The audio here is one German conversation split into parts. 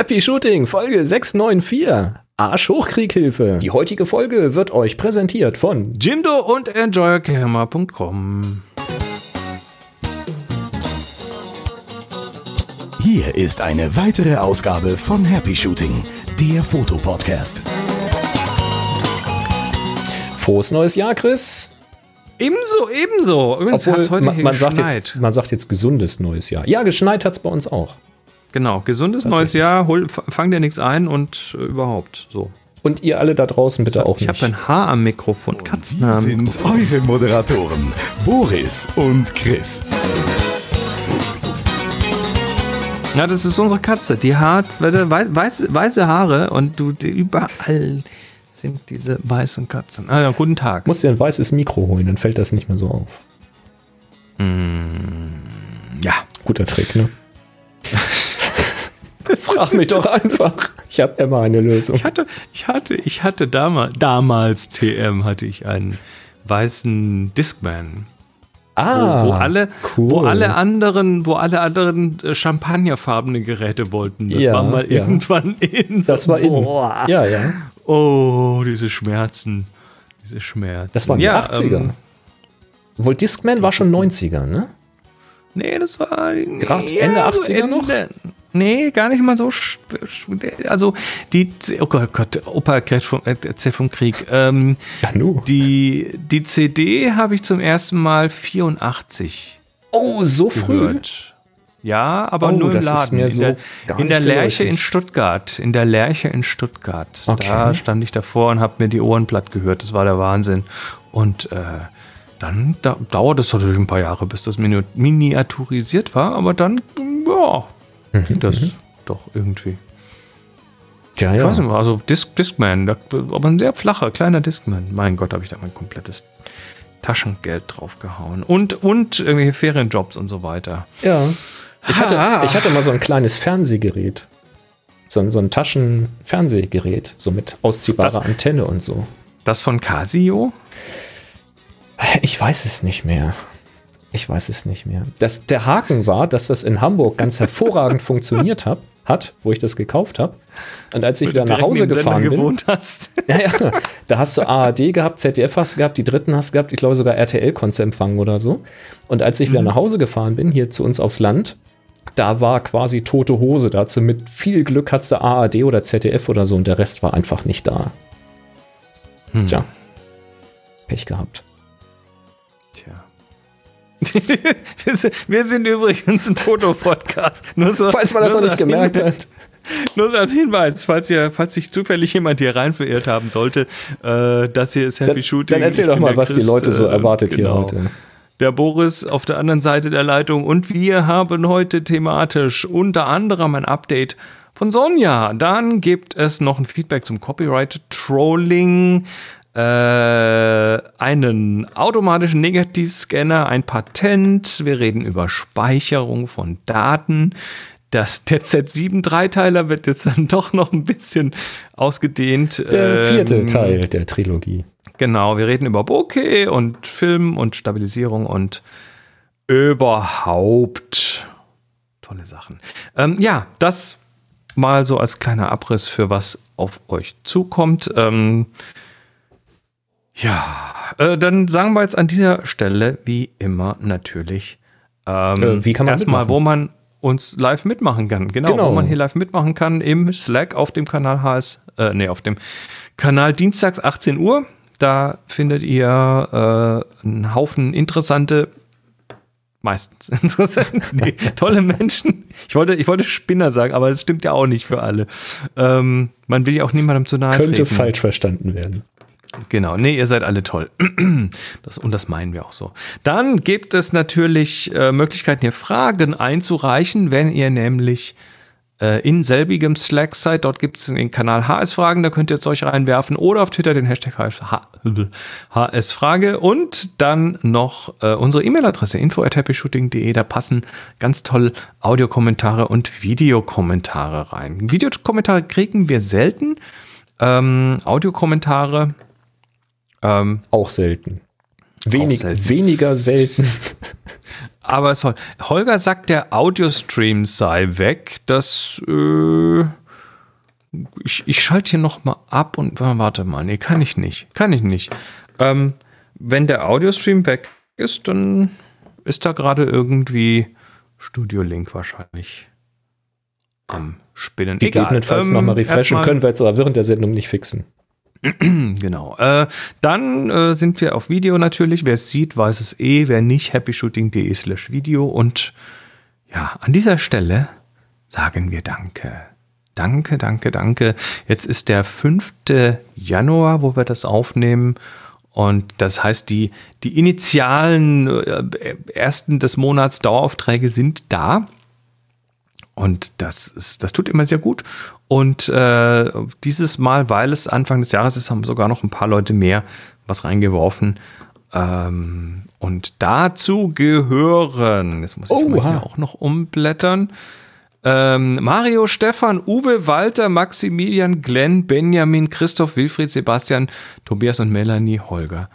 Happy Shooting, Folge 694. Arsch-Hochkrieghilfe. Die heutige Folge wird euch präsentiert von Jimdo und EnjoyerGamer.com. Hier ist eine weitere Ausgabe von Happy Shooting, der Fotopodcast. Frohes neues Jahr, Chris. Ebenso, ebenso. Übrigens Obwohl, hat's heute man, man, sagt jetzt, man sagt jetzt gesundes neues Jahr. Ja, geschneit hat es bei uns auch. Genau, gesundes neues. Jahr, hol, fang dir nichts ein und äh, überhaupt so. Und ihr alle da draußen bitte auch ich nicht. habe ein Haar am Mikrofon, Katzen Die am sind Mikrofon. eure Moderatoren, Boris und Chris. Ja, das ist unsere Katze. Die hat weiße, weiße, Haare und du die, überall sind diese weißen Katzen. Ah, ja, guten Tag. Musst dir ein weißes Mikro holen, dann fällt das nicht mehr so auf. ja. Guter Trick, ne? Frag mich doch einfach. Ich habe immer eine Lösung. Ich hatte, ich hatte, ich hatte damals, damals TM hatte ich einen weißen Discman. Ah, wo, wo alle, cool. wo alle anderen, wo alle anderen äh, champagnerfarbene Geräte wollten. Das Ja, war mal ja. irgendwann in. Das war in. Ja, ja. Oh, diese Schmerzen. Diese Schmerzen. Das waren ja, 80er. Ähm, Obwohl Discman war schon 90er, ne? nee, das war. Grad Ende 80er noch? Nee, gar nicht mal so. Also, die. Oh Gott, Gott Opa erzählt vom, erzählt vom Krieg. Ähm, Ja, nu. die, die CD habe ich zum ersten Mal 84 Oh, so früh. gehört. Ja, aber Oh, nur im das ist Laden. in so der, in der Lerche in. Stuttgart. In der Lerche in Stuttgart. Da Okay. stand ich davor und habe mir die Ohren platt gehört. Das war der Wahnsinn. Und äh, dann da, dauerte es natürlich ein paar Jahre, bis das mini- miniaturisiert war. Aber dann, ja, Mhm, ging das doch irgendwie. Ja, Ich ja. weiß nicht, also Disc, Discman, da, aber ein sehr flacher, kleiner Discman. Mein Gott, habe ich da mein komplettes Taschengeld draufgehauen. Und, und irgendwelche Ferienjobs und so weiter. ja. Ich hatte, Ah. ich hatte mal so ein kleines Fernsehgerät. So, ein- so ein Taschenfernsehgerät, so mit ausziehbarer Das- Antenne und so. Das von Casio? Ich weiß es nicht mehr. Ich weiß es nicht mehr. Das, der Haken war, dass das in Hamburg ganz hervorragend funktioniert hat, hat, wo ich das gekauft habe. Und als ich wieder nach Hause dem Sender gefahren bin, gewohnt hast. ja, ja, da hast du ARD gehabt, ZDF hast du gehabt, die dritten hast du gehabt, ich glaube sogar RTL konntest du empfangen oder so. Und als ich wieder nach Hause gefahren bin, hier zu uns aufs Land, da war quasi tote Hose. Dazu mit viel Glück hattest du ARD oder ZDF oder so und der Rest war einfach nicht da. Tja. Pech gehabt. Wir, sind, übrigens ein Fotopodcast. So, Falls man das noch nicht gemerkt hat. Nur so als Hinweis, falls, ihr, falls sich zufällig jemand hier rein verirrt haben sollte, äh, das hier ist Happy Dann, Shooting. dann erzähl Ich doch mal, was die Chris, Leute so äh, erwartet hier genau. heute. Der Boris auf der anderen Seite der Leitung und wir haben heute thematisch unter anderem ein Update von Sonja. Dann gibt es noch ein Feedback zum Copyright-Trolling, äh, einen automatischen Negativscanner, ein Patent. Wir reden über Speicherung von Daten. Das, der Z7-Dreiteiler wird jetzt dann doch noch ein bisschen ausgedehnt. Der vierte Ähm, Teil der Trilogie. Genau, wir reden über Bokeh und Film und Stabilisierung und überhaupt tolle Sachen. Ähm, ja, das mal so als kleiner Abriss für was auf euch zukommt. Ähm, ja, äh, dann sagen wir jetzt an dieser Stelle wie immer natürlich ähm, Äh, wie kann man erstmal, wo man uns live mitmachen kann. Genau, Genau. wo man hier live mitmachen kann im Slack auf dem Kanal HS, äh, nee, auf dem Kanal Dienstags 18 Uhr. Da findet ihr äh, einen Haufen interessante, meistens interessante, nee, tolle Menschen. Ich wollte, ich wollte Spinner sagen, aber das stimmt ja auch nicht für alle. Ähm, man will ja auch niemandem zu nahe Könnte treten. falsch verstanden werden. Genau, nee, ihr seid alle toll. Das, und das meinen wir auch so. Dann gibt es natürlich äh, Möglichkeiten, hier Fragen einzureichen, wenn ihr nämlich äh, in selbigem Slack seid. Dort gibt es den Kanal HS-Fragen, da könnt ihr jetzt euch reinwerfen oder auf Twitter den Hashtag HS-Frage und dann noch äh, unsere E-Mail-Adresse info at happyshooting.de. Da passen ganz toll Audiokommentare und Videokommentare rein. Videokommentare kriegen wir selten. Ähm, Audiokommentare ähm, Auch selten. Wenig, selten. Weniger selten. Aber es soll. Holger sagt, der Audio-Stream sei weg. Das, äh, ich, ich schalte hier noch mal ab und warte mal. Nee, kann ich nicht. Kann ich nicht. Ähm, wenn der Audiostream weg ist, dann ist da gerade irgendwie Studio Link wahrscheinlich am Spinnen. Gegebenenfalls ähm, nochmal refreshen können wir jetzt aber während der Sendung nicht fixen. genau. Äh, dann äh, sind wir auf Video natürlich. Wer es sieht, weiß es eh. Wer nicht, happyshooting.de slash Video. Und ja, an dieser Stelle sagen wir Danke. Danke, danke, danke. Jetzt ist der 5. Januar, wo wir das aufnehmen. Und das heißt, die, die initialen äh, ersten des Monats Daueraufträge sind da. Und das, ist, das tut immer sehr gut. Und äh, dieses Mal, weil es Anfang des Jahres ist, haben sogar noch ein paar Leute mehr was reingeworfen. Ähm, und dazu gehören, jetzt muss ich mal hier auch noch umblättern. Ähm, Mario, Stefan, Uwe, Walter, Maximilian, Glenn, Benjamin, Christoph, Wilfried, Sebastian, Tobias und Melanie, Holger.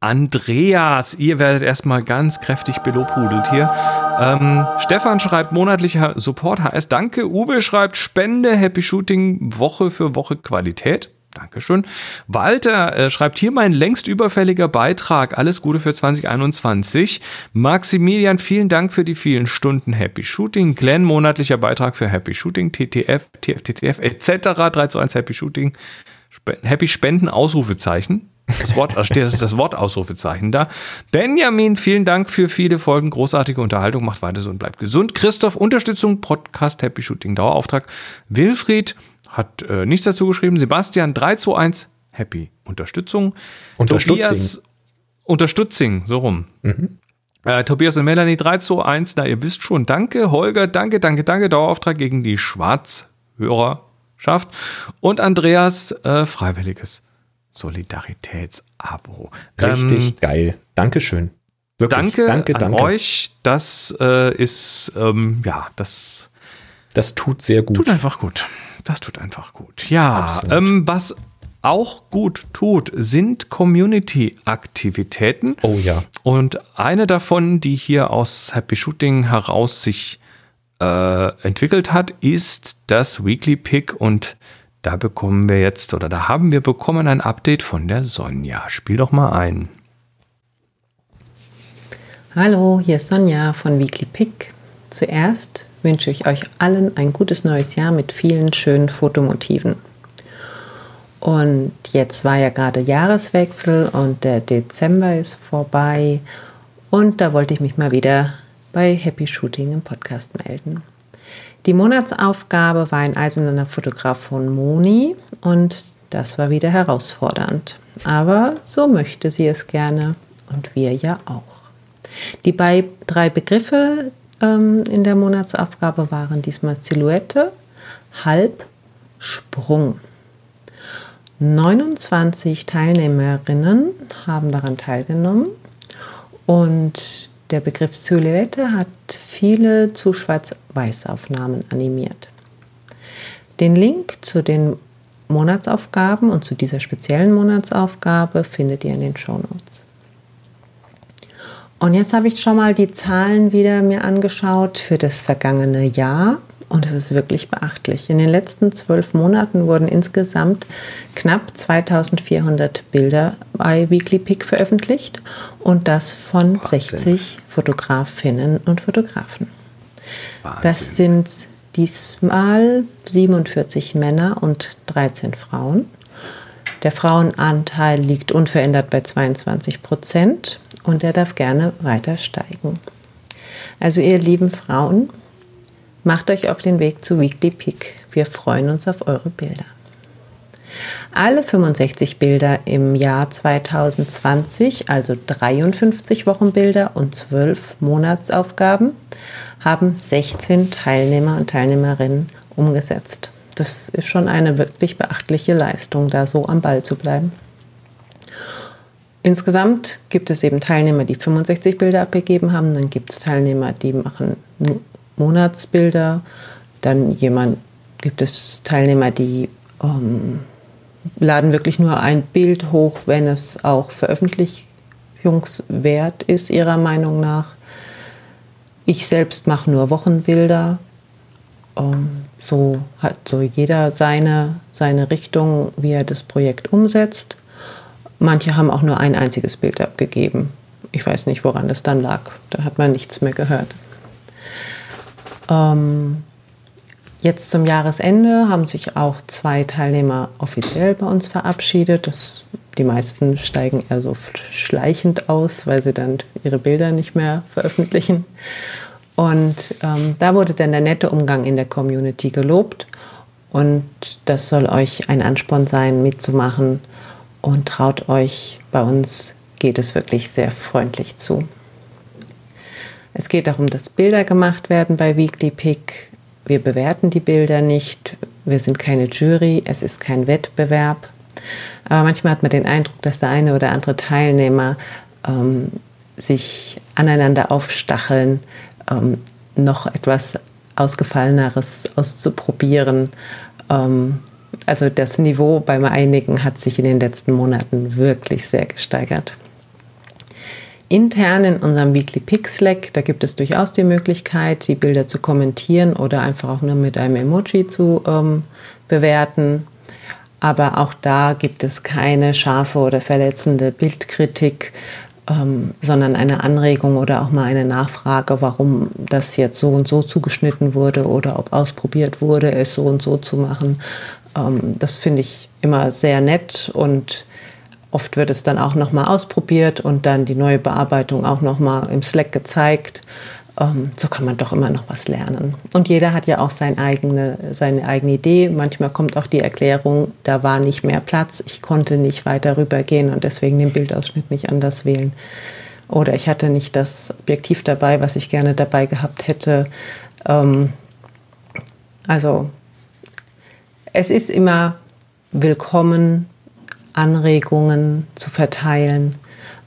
Andreas, ihr werdet erstmal ganz kräftig belobhudelt hier. Ähm, Stefan schreibt monatlicher Support HS. Danke. Uwe schreibt Spende, Happy Shooting, Woche für Woche Qualität. Dankeschön. Walter äh, schreibt hier mein längst überfälliger Beitrag. Alles Gute für 2021. Maximilian, vielen Dank für die vielen Stunden Happy Shooting. Glenn, monatlicher Beitrag für Happy Shooting, TTF, TFTTF etc. 3 zu 1 Happy Shooting. Happy Spenden, Ausrufezeichen. Das Wort, da steht das, das Wort Ausrufezeichen da. Benjamin, vielen Dank für viele Folgen. Großartige Unterhaltung. Macht weiter so und bleibt gesund. Christoph, Unterstützung, Podcast, Happy Shooting, Dauerauftrag. Wilfried, hat äh, nichts dazu geschrieben. Sebastian 321, happy. Unterstützung. Unterstützung. Tobias, Unterstützing, so rum. Mhm. Äh, Tobias und Melanie 321, na, ihr wisst schon. Danke, Holger, danke, danke, danke. Dauerauftrag gegen die Schwarzhörerschaft. Und Andreas, äh, freiwilliges Solidaritätsabo. Richtig ähm, geil. Dankeschön. Wirklich. Danke, danke an danke. euch. Das äh, ist, ähm, ja, das. Das tut sehr gut. Tut einfach gut. Das tut einfach gut. Ja, ähm, was auch gut tut, sind Community-Aktivitäten. Oh ja. Und eine davon, die hier aus Happy Shooting heraus sich äh, entwickelt hat, ist das Weekly Pick. Und da bekommen wir jetzt, oder da haben wir bekommen ein Update von der Sonja. Spiel doch mal ein. Hallo, hier ist Sonja von Weekly Pick. Zuerst wünsche ich euch allen ein gutes neues Jahr mit vielen schönen Fotomotiven. Und jetzt war ja gerade Jahreswechsel und der Dezember ist vorbei. Und da wollte ich mich mal wieder bei Happy Shooting im Podcast melden. Die Monatsaufgabe war ein eiserner Fotograf von Moni und das war wieder herausfordernd. Aber so möchte sie es gerne und wir ja auch. Die drei Begriffe, ähm, in der Monatsaufgabe waren diesmal Silhouette, Halb, Sprung. 29 Teilnehmerinnen haben daran teilgenommen und der Begriff Silhouette hat viele zu Schwarz-Weiß-Aufnahmen animiert. Den Link zu den Monatsaufgaben und zu dieser speziellen Monatsaufgabe findet ihr in den Show Notes. Und jetzt habe ich schon mal die Zahlen wieder mir angeschaut für das vergangene Jahr. Und es ist wirklich beachtlich. In den letzten zwölf Monaten wurden insgesamt knapp 2400 Bilder bei Weekly Pick veröffentlicht und das von Wahnsinn. 60 Fotografinnen und Fotografen. Wahnsinn. Das sind diesmal 47 Männer und 13 Frauen. Der Frauenanteil liegt unverändert bei 22 Prozent und er darf gerne weiter steigen. Also ihr lieben Frauen, macht euch auf den Weg zu Weekly Peak. Wir freuen uns auf eure Bilder. Alle 65 Bilder im Jahr 2020, also 53 Wochenbilder und 12 Monatsaufgaben, haben 16 Teilnehmer und Teilnehmerinnen umgesetzt. Das ist schon eine wirklich beachtliche Leistung, da so am Ball zu bleiben. Insgesamt gibt es eben Teilnehmer, die 65 Bilder abgegeben haben. Dann gibt es Teilnehmer, die machen Monatsbilder. Dann jemand, gibt es Teilnehmer, die ähm, laden wirklich nur ein Bild hoch, wenn es auch veröffentlichungswert ist, ihrer Meinung nach. Ich selbst mache nur Wochenbilder. Ähm, so hat so jeder seine, seine Richtung, wie er das Projekt umsetzt. Manche haben auch nur ein einziges Bild abgegeben. Ich weiß nicht, woran das dann lag. Da hat man nichts mehr gehört. Ähm, jetzt zum Jahresende haben sich auch zwei Teilnehmer offiziell bei uns verabschiedet. Das, die meisten steigen eher so schleichend aus, weil sie dann ihre Bilder nicht mehr veröffentlichen. Und ähm, da wurde dann der nette Umgang in der Community gelobt. Und das soll euch ein Ansporn sein, mitzumachen. Und traut euch, bei uns geht es wirklich sehr freundlich zu. Es geht darum, dass Bilder gemacht werden bei Weekly Pick. Wir bewerten die Bilder nicht. Wir sind keine Jury. Es ist kein Wettbewerb. Aber manchmal hat man den Eindruck, dass der eine oder andere Teilnehmer ähm, sich aneinander aufstacheln, ähm, noch etwas Ausgefalleneres auszuprobieren. Ähm, also das Niveau beim einigen hat sich in den letzten Monaten wirklich sehr gesteigert. Intern in unserem Weekly Pick Slack, da gibt es durchaus die Möglichkeit, die Bilder zu kommentieren oder einfach auch nur mit einem Emoji zu ähm, bewerten. Aber auch da gibt es keine scharfe oder verletzende Bildkritik, ähm, sondern eine Anregung oder auch mal eine Nachfrage, warum das jetzt so und so zugeschnitten wurde oder ob ausprobiert wurde, es so und so zu machen. Ähm, das finde ich immer sehr nett und oft wird es dann auch nochmal ausprobiert und dann die neue Bearbeitung auch nochmal im Slack gezeigt. Ähm, so kann man doch immer noch was lernen. Und jeder hat ja auch sein eigene, seine eigene Idee. Manchmal kommt auch die Erklärung, da war nicht mehr Platz, ich konnte nicht weiter rübergehen und deswegen den Bildausschnitt nicht anders wählen. Oder ich hatte nicht das Objektiv dabei, was ich gerne dabei gehabt hätte. Ähm, also es ist immer willkommen, Anregungen zu verteilen,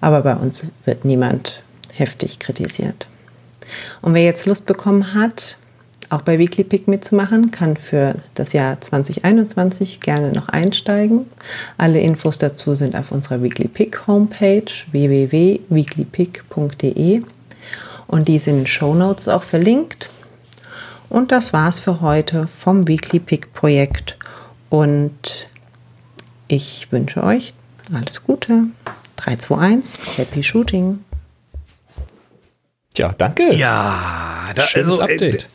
aber bei uns wird niemand heftig kritisiert. Und wer jetzt Lust bekommen hat, auch bei Weekly Pick mitzumachen, kann für das Jahr 2021 gerne noch einsteigen. Alle Infos dazu sind auf unserer Weekly Pick Homepage www.weeklypick.de und die sind in den Show Notes auch verlinkt. Und das war's für heute vom Weekly Pick Projekt und ich wünsche euch alles Gute. 3, 2, 1, Happy Shooting. Tja, danke. Ja, da, Schönes also, äh, Update.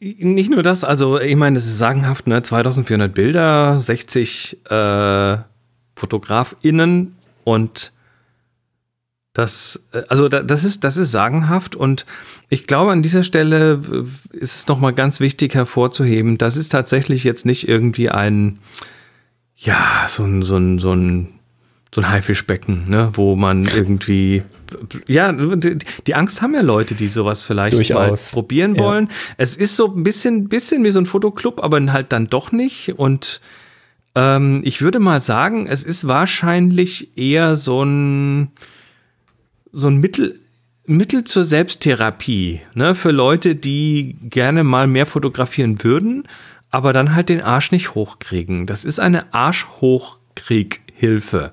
Äh, nicht nur das, also ich meine, es ist sagenhaft, ne? 2400 Bilder, 60 äh, FotografInnen und das, äh, also das ist, das ist sagenhaft und ich glaube, an dieser Stelle ist es nochmal ganz wichtig hervorzuheben, das ist tatsächlich jetzt nicht irgendwie ein, ja, so ein, so ein, so ein so ein Haifischbecken, ne, wo man irgendwie, ja, die, die, Angst haben ja Leute, die sowas vielleicht Durchaus. mal probieren wollen. Ja. Es ist so ein bisschen, bisschen wie so ein Fotoclub, aber halt dann doch nicht. Und ähm, ich würde mal sagen, es ist wahrscheinlich eher so ein, so ein Mittel, Mittel zur Selbsttherapie, ne, für Leute, die gerne mal mehr fotografieren würden, aber dann halt den Arsch nicht hochkriegen. Das ist eine Arschhochkrieg-Hilfe.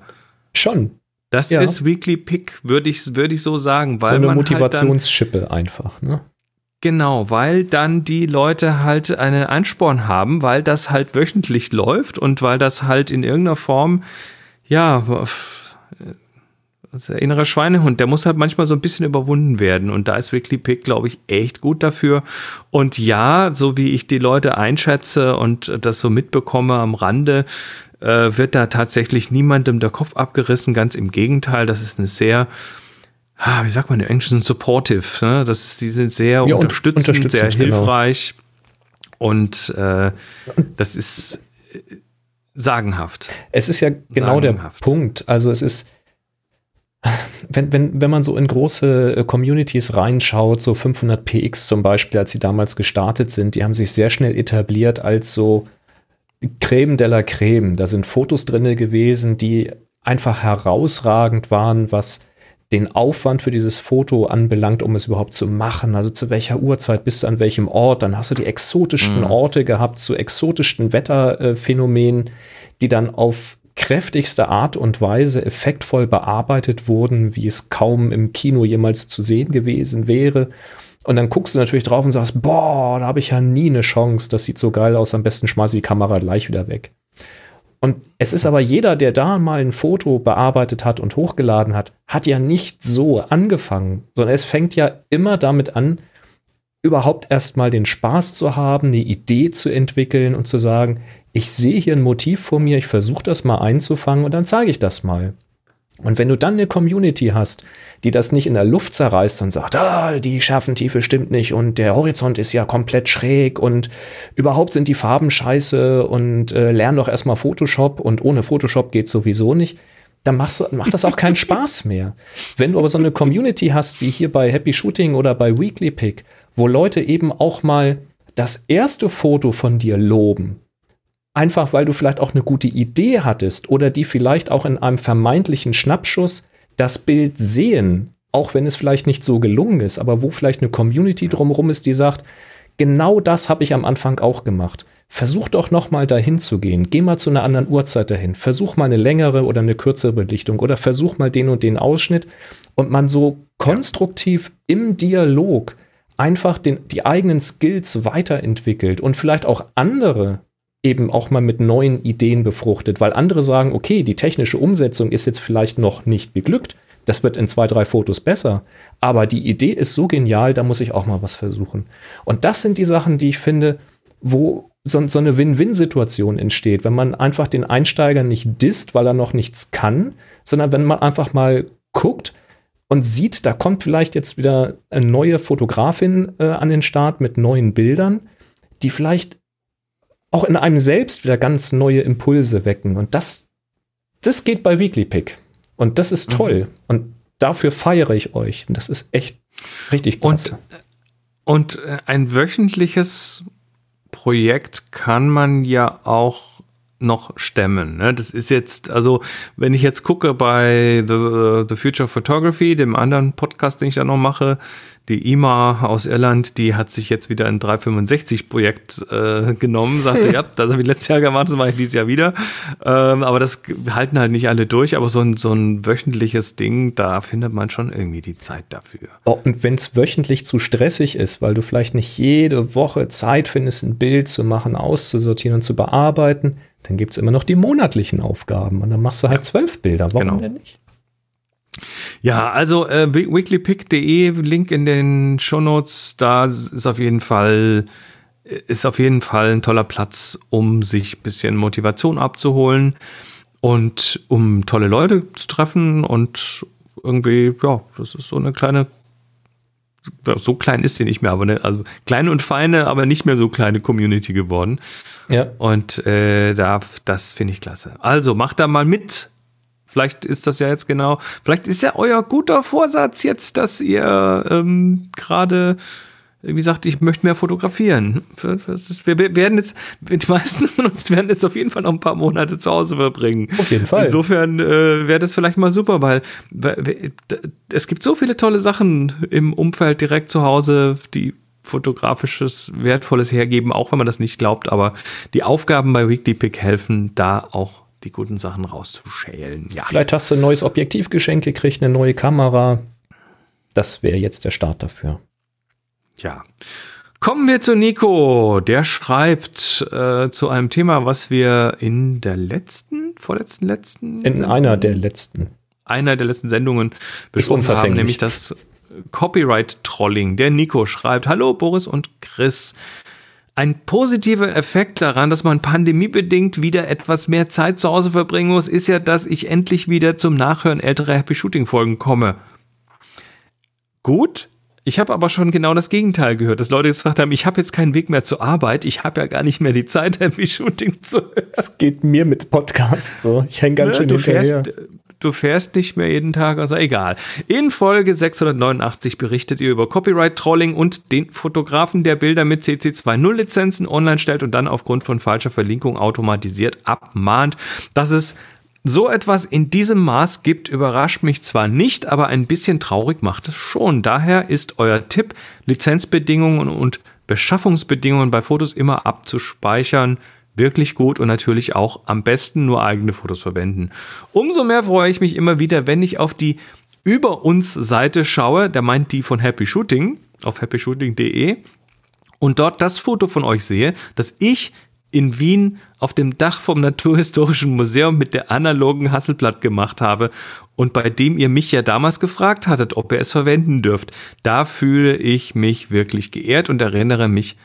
Schon. Das ja. ist Weekly Pick, würde ich, würd ich so sagen. Weil so eine Motivationsschippe halt einfach, ne? Genau, weil dann die Leute halt einen Ansporn haben, weil das halt wöchentlich läuft und weil das halt in irgendeiner Form, ja, der innere Schweinehund, der muss halt manchmal so ein bisschen überwunden werden. Und da ist Weekly Pick, glaube ich, echt gut dafür. Und ja, so wie ich die Leute einschätze und das so mitbekomme am Rande, äh, wird da tatsächlich niemandem der Kopf abgerissen. Ganz im Gegenteil, das ist eine sehr, ah, wie sagt man im Englischen, supportive. Ne? Das ist, die sind sehr ja, unterstützend, unterstützend, sehr genau. hilfreich. Und äh, das ist äh, sagenhaft. Es ist ja genau sagenhaft. der Punkt. Also es ist, wenn, wenn, wenn man so in große äh, Communities reinschaut, so 500px zum Beispiel, als sie damals gestartet sind, die haben sich sehr schnell etabliert als so Creme de la Creme. Da sind Fotos drin gewesen, die einfach herausragend waren, was den Aufwand für dieses Foto anbelangt, um es überhaupt zu machen. Also zu welcher Uhrzeit bist du an welchem Ort? Dann hast du die exotischsten mhm. Orte gehabt, zu exotischsten Wetterphänomenen, die dann auf kräftigste Art und Weise effektvoll bearbeitet wurden, wie es kaum im Kino jemals zu sehen gewesen wäre. Und dann guckst du natürlich drauf und sagst, boah, da habe ich ja nie eine Chance, das sieht so geil aus, am besten schmeiß die Kamera gleich wieder weg. Und es ist aber jeder, der da mal ein Foto bearbeitet hat und hochgeladen hat, hat ja nicht so angefangen, sondern es fängt ja immer damit an, überhaupt erstmal den Spaß zu haben, eine Idee zu entwickeln und zu sagen, ich sehe hier ein Motiv vor mir, ich versuche das mal einzufangen und dann zeige ich das mal. Und wenn du dann eine Community hast, die das nicht in der Luft zerreißt und sagt, ah, die Schärfentiefe stimmt nicht und der Horizont ist ja komplett schräg und überhaupt sind die Farben scheiße und äh, lern doch erstmal Photoshop und ohne Photoshop geht sowieso nicht, dann machst du, macht das auch keinen Spaß mehr. Wenn du aber so eine Community hast, wie hier bei Happy Shooting oder bei Weekly Pick, wo Leute eben auch mal das erste Foto von dir loben, einfach weil du vielleicht auch eine gute Idee hattest oder die vielleicht auch in einem vermeintlichen Schnappschuss das Bild sehen, auch wenn es vielleicht nicht so gelungen ist, aber wo vielleicht eine Community drumherum ist, die sagt, genau das habe ich am Anfang auch gemacht. Versuch doch noch mal dahin zu gehen. Geh mal zu einer anderen Uhrzeit dahin. Versuch mal eine längere oder eine kürzere Belichtung oder versuch mal den und den Ausschnitt und man so konstruktiv im Dialog einfach den, die eigenen Skills weiterentwickelt und vielleicht auch andere eben auch mal mit neuen Ideen befruchtet, weil andere sagen, okay, die technische Umsetzung ist jetzt vielleicht noch nicht geglückt, das wird in zwei, drei Fotos besser, aber die Idee ist so genial, da muss ich auch mal was versuchen. Und das sind die Sachen, die ich finde, wo so, so eine Win-Win-Situation entsteht, wenn man einfach den Einsteiger nicht disst, weil er noch nichts kann, sondern wenn man einfach mal guckt, und sieht, da kommt vielleicht jetzt wieder eine neue Fotografin äh, an den Start mit neuen Bildern, die vielleicht auch in einem selbst wieder ganz neue Impulse wecken. Und das, das geht bei Weekly Pick. Und das ist toll. Mhm. Und dafür feiere ich euch. Und das ist echt richtig klasse. Und, und äh, ein wöchentliches Projekt kann man ja auch noch stemmen. Ne? Das ist jetzt, also wenn ich jetzt gucke bei The, The Future Photography, dem anderen Podcast, den ich da noch mache, die IMA aus Irland, die hat sich jetzt wieder ein 365-Projekt äh, genommen, sagte, ja, das habe ich letztes Jahr gemacht, das mache ich dieses Jahr wieder. Ähm, aber das halten halt nicht alle durch, aber so ein, so ein wöchentliches Ding, da findet man schon irgendwie die Zeit dafür. Oh, und wenn es wöchentlich zu stressig ist, weil du vielleicht nicht jede Woche Zeit findest, ein Bild zu machen, auszusortieren und zu bearbeiten, dann gibt es immer noch die monatlichen Aufgaben und dann machst du halt zwölf Bilder. Warum genau. denn nicht? Ja, also äh, weeklypick.de, Link in den Shownotes, da ist auf jeden Fall ist auf jeden Fall ein toller Platz, um sich ein bisschen Motivation abzuholen und um tolle Leute zu treffen und irgendwie, ja, das ist so eine kleine, so klein ist sie nicht mehr, aber eine, also kleine und feine, aber nicht mehr so kleine Community geworden. Ja. Und äh, da, das finde ich klasse. Also macht da mal mit Vielleicht ist das ja jetzt genau, vielleicht ist ja euer guter Vorsatz jetzt, dass ihr ähm, gerade wie sagt, ich möchte mehr fotografieren. Ist, wir werden jetzt, die meisten von uns werden jetzt auf jeden Fall noch ein paar Monate zu Hause verbringen. Auf jeden Fall. Insofern äh, wäre das vielleicht mal super, weil es gibt so viele tolle Sachen im Umfeld direkt zu Hause, die fotografisches Wertvolles hergeben, auch wenn man das nicht glaubt, aber die Aufgaben bei Weekly Pick helfen, da auch die guten Sachen rauszuschälen. Ja. Vielleicht hast du ein neues Objektivgeschenk gekriegt, eine neue Kamera. Das wäre jetzt der Start dafür. Ja. Kommen wir zu Nico. Der schreibt äh, zu einem Thema, was wir in der letzten, vorletzten, letzten. In Sendung, einer der letzten. Einer der letzten Sendungen besprochen haben, nämlich das Copyright-Trolling. Der Nico schreibt: Hallo Boris und Chris. Ein positiver Effekt daran, dass man pandemiebedingt wieder etwas mehr Zeit zu Hause verbringen muss, ist ja, dass ich endlich wieder zum Nachhören älterer Happy Shooting Folgen komme. Gut, ich habe aber schon genau das Gegenteil gehört, dass Leute gesagt haben, ich habe jetzt keinen Weg mehr zur Arbeit, ich habe ja gar nicht mehr die Zeit, Happy Shooting zu hören. Das geht mir mit Podcast so. Ich hänge ganz ne, schön du hinterher. Fährst, du fährst nicht mehr jeden Tag, also egal. In Folge 689 berichtet ihr über Copyright-Trolling und den Fotografen, der Bilder mit CC2.0-Lizenzen online stellt und dann aufgrund von falscher Verlinkung automatisiert abmahnt. Dass es so etwas in diesem Maß gibt, überrascht mich zwar nicht, aber ein bisschen traurig macht es schon. Daher ist euer Tipp, Lizenzbedingungen und Beschaffungsbedingungen bei Fotos immer abzuspeichern, wirklich gut und natürlich auch am besten nur eigene Fotos verwenden. Umso mehr freue ich mich immer wieder, wenn ich auf die über uns Seite schaue, der meint die von Happy Shooting, auf happyshooting.de und dort das Foto von euch sehe, das ich in Wien auf dem Dach vom Naturhistorischen Museum mit der analogen Hasselblatt gemacht habe und bei dem ihr mich ja damals gefragt hattet, ob ihr es verwenden dürft. Da fühle ich mich wirklich geehrt und erinnere mich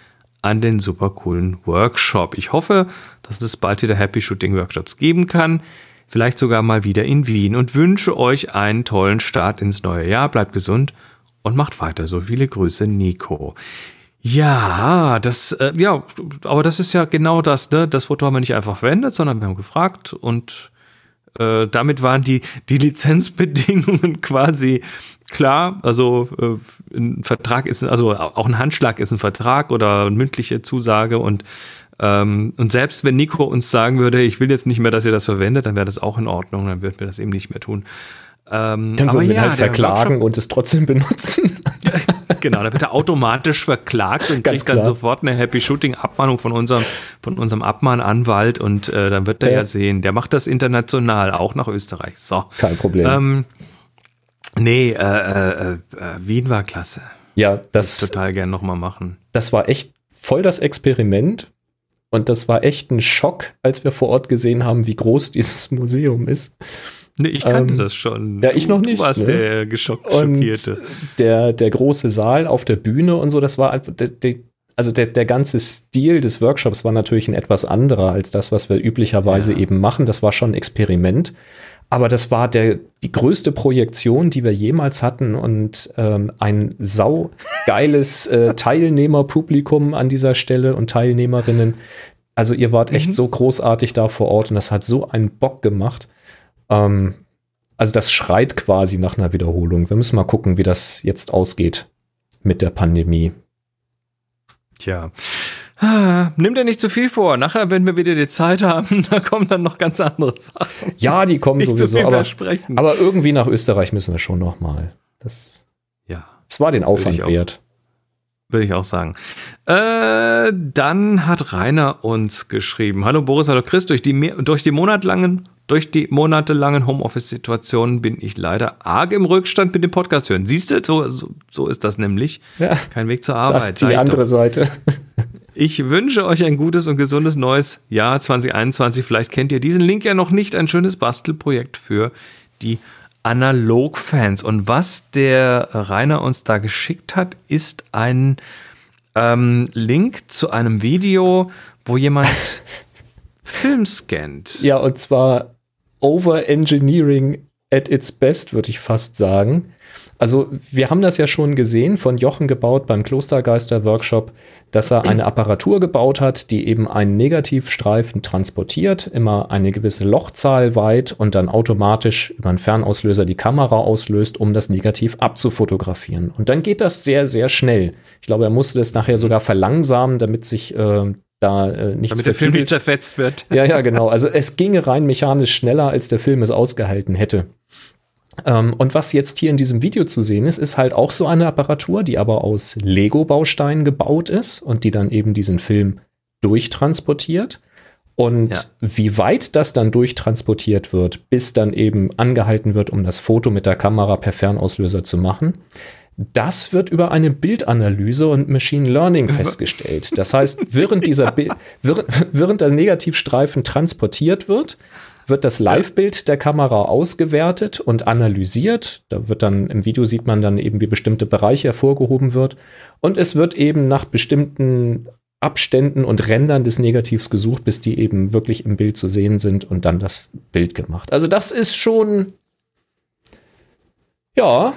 an den super coolen Workshop. Ich hoffe, dass es bald wieder Happy Shooting Workshops geben kann. Vielleicht sogar mal wieder in Wien und wünsche euch einen tollen Start ins neue Jahr. Bleibt gesund und macht weiter so. Viele Grüße, Nico. Ja, das, äh, ja, aber das ist ja genau das, ne? Das Foto haben wir nicht einfach verwendet, sondern wir haben gefragt und äh, damit waren die, die Lizenzbedingungen quasi klar. Also äh, ein Vertrag ist, also auch ein Handschlag ist ein Vertrag oder eine mündliche Zusage und ähm, und selbst wenn Nico uns sagen würde, ich will jetzt nicht mehr, dass ihr das verwendet, dann wäre das auch in Ordnung, dann würden wir das eben nicht mehr tun. Ähm, dann würden wir ja, halt verklagen und es trotzdem benutzen. genau, da wird er automatisch verklagt und kriegt dann sofort eine Happy Shooting Abmahnung von unserem, von unserem Abmahnanwalt und äh, dann wird er ja. ja. sehen, der macht das international, auch nach Österreich. So. Kein Problem. Ähm, nee, äh, äh, äh, Wien war klasse. Ja, das. Ich total gern nochmal machen. Das war echt voll das Experiment. Und das war echt ein Schock, als wir vor Ort gesehen haben, wie groß dieses Museum ist. Nee, ich kannte ähm, das schon. Ja, ich noch nicht. Du warst ne? der geschockt, Schockierte. Der, der große Saal auf der Bühne und so, das war einfach, der, der, also der, der ganze Stil des Workshops war natürlich ein etwas anderer als das, was wir üblicherweise ja. eben machen. Das war schon ein Experiment. Aber das war der, die größte Projektion, die wir jemals hatten und ähm, ein saugeiles äh, Teilnehmerpublikum an dieser Stelle und Teilnehmerinnen. Also ihr wart echt mhm. so großartig da vor Ort und das hat so einen Bock gemacht. Ähm, also das schreit quasi nach einer Wiederholung. Wir müssen mal gucken, wie das jetzt ausgeht mit der Pandemie. Tja. Ah, nimm dir nicht zu viel vor. Nachher, wenn wir wieder die Zeit haben, da kommen dann noch ganz andere Sachen. Ja, die kommen nicht sowieso. aber, aber irgendwie nach Österreich müssen wir schon noch mal. Das, ja. Es war den Aufwand wert. Würde ich auch sagen. Äh, dann hat Rainer uns geschrieben. Hallo Boris, hallo Chris. Durch die, durch die monatelangen durch die monatelangen Homeoffice-Situationen bin ich leider arg im Rückstand mit dem Podcast hören. Siehst du, so, so, so ist das nämlich. Ja, Kein Weg zur Arbeit. Das ist die andere doch. Seite. Ich wünsche euch ein gutes und gesundes neues Jahr 2021. Vielleicht kennt ihr diesen Link ja noch nicht. Ein schönes Bastelprojekt für die Analog-Fans. Und was der Rainer uns da geschickt hat, ist ein ähm, Link zu einem Video, wo jemand Film scannt. Ja, und zwar Over-Engineering at its best, würde ich fast sagen. Also wir haben das ja schon gesehen, von Jochen gebaut beim Klostergeister-Workshop, dass er eine Apparatur gebaut hat, die eben einen Negativstreifen transportiert, immer eine gewisse Lochzahl weit und dann automatisch über einen Fernauslöser die Kamera auslöst, um das Negativ abzufotografieren. Und dann geht das sehr, sehr schnell. Ich glaube, er musste das nachher sogar verlangsamen, damit sich äh, da äh, nichts Damit der Film nicht zerfetzt wird. Ja, ja, genau. Also es ginge rein mechanisch schneller, als der Film es ausgehalten hätte. Ähm, und was jetzt hier in diesem Video zu sehen ist, ist halt auch so eine Apparatur, die aber aus Lego-Bausteinen gebaut ist und die dann eben diesen Film durchtransportiert. Und ja. wie weit das dann durchtransportiert wird, bis dann eben angehalten wird, um das Foto mit der Kamera per Fernauslöser zu machen, das wird über eine Bildanalyse und Machine Learning festgestellt. Das heißt, während dieser Bild, während der Negativstreifen transportiert wird, wird das Live-Bild der Kamera ausgewertet und analysiert. Da wird dann im Video sieht man dann eben, wie bestimmte Bereiche hervorgehoben wird. Und es wird eben nach bestimmten Abständen und Rändern des Negativs gesucht, bis die eben wirklich im Bild zu sehen sind und dann das Bild gemacht. Also das ist schon, ja,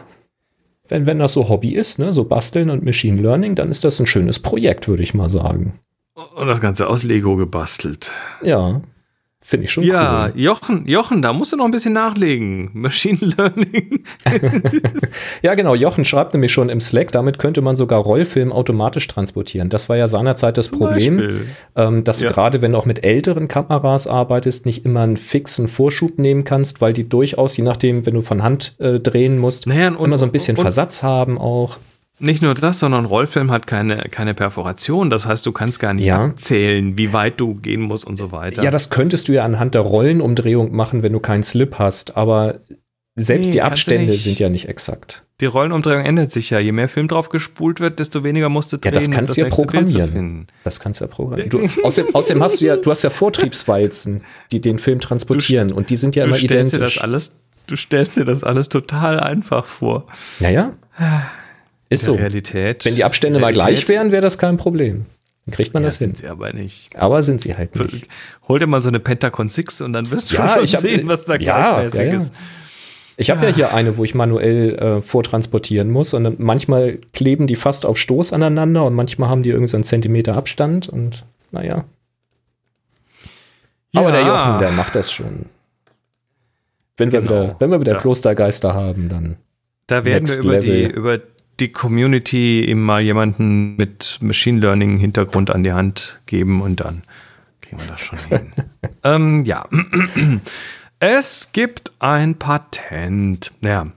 wenn, wenn das so Hobby ist, ne, so Basteln und Machine Learning, dann ist das ein schönes Projekt, würde ich mal sagen. Und das Ganze aus Lego gebastelt. Ja. Finde ich schon ja, cool. Jochen, Jochen, da musst du noch ein bisschen nachlegen. Machine Learning. ja, genau. Jochen schreibt nämlich schon im Slack, damit könnte man sogar Rollfilm automatisch transportieren. Das war ja seinerzeit das Zum Problem, ähm, dass ja. du gerade, wenn du auch mit älteren Kameras arbeitest, nicht immer einen fixen Vorschub nehmen kannst, weil die durchaus, je nachdem, wenn du von Hand äh, drehen musst, naja, und, immer so ein bisschen und, Versatz haben auch. Nicht nur das, sondern Rollfilm hat keine, keine Perforation. Das heißt, du kannst gar nicht ja. abzählen, wie weit du gehen musst und so weiter. Ja, das könntest du ja anhand der Rollenumdrehung machen, wenn du keinen Slip hast. Aber selbst Nee, die Abstände sind ja nicht exakt. Die Rollenumdrehung ändert sich ja. Je mehr Film drauf gespult wird, desto weniger musst du Ja, drehen. das um kannst du ja programmieren. Das kannst du ja programmieren. Du, außerdem, außerdem hast du ja, du hast ja Vortriebswalzen, die den Film transportieren und die sind ja immer stellst dir identisch. das alles, du stellst dir das alles total einfach vor. Naja. Ist so. Realität. Wenn die Abstände mal Realität gleich wären, wäre das kein Problem. Dann kriegt man ja, das hin. sind sie aber nicht. Aber sind sie halt nicht. Hol dir mal so eine Pentacon 6 und dann wirst du Ja, schon ich hab- sehen, was da ja, gleichmäßig ja, ist. Ich habe ja hier eine, wo ich manuell äh, vortransportieren muss und dann manchmal kleben die fast auf Stoß aneinander und manchmal haben die irgendwie so einen Zentimeter Abstand und naja. Aber der Jochen, der macht das schon. Wenn wir Genau. wieder, wenn wir wieder. Klostergeister haben, dann Da werden wir über die, Level. über die Community eben mal jemanden mit Machine Learning Hintergrund an die Hand geben und dann kriegen wir das schon hin. ähm, ja. Es gibt ein Patent. Ja.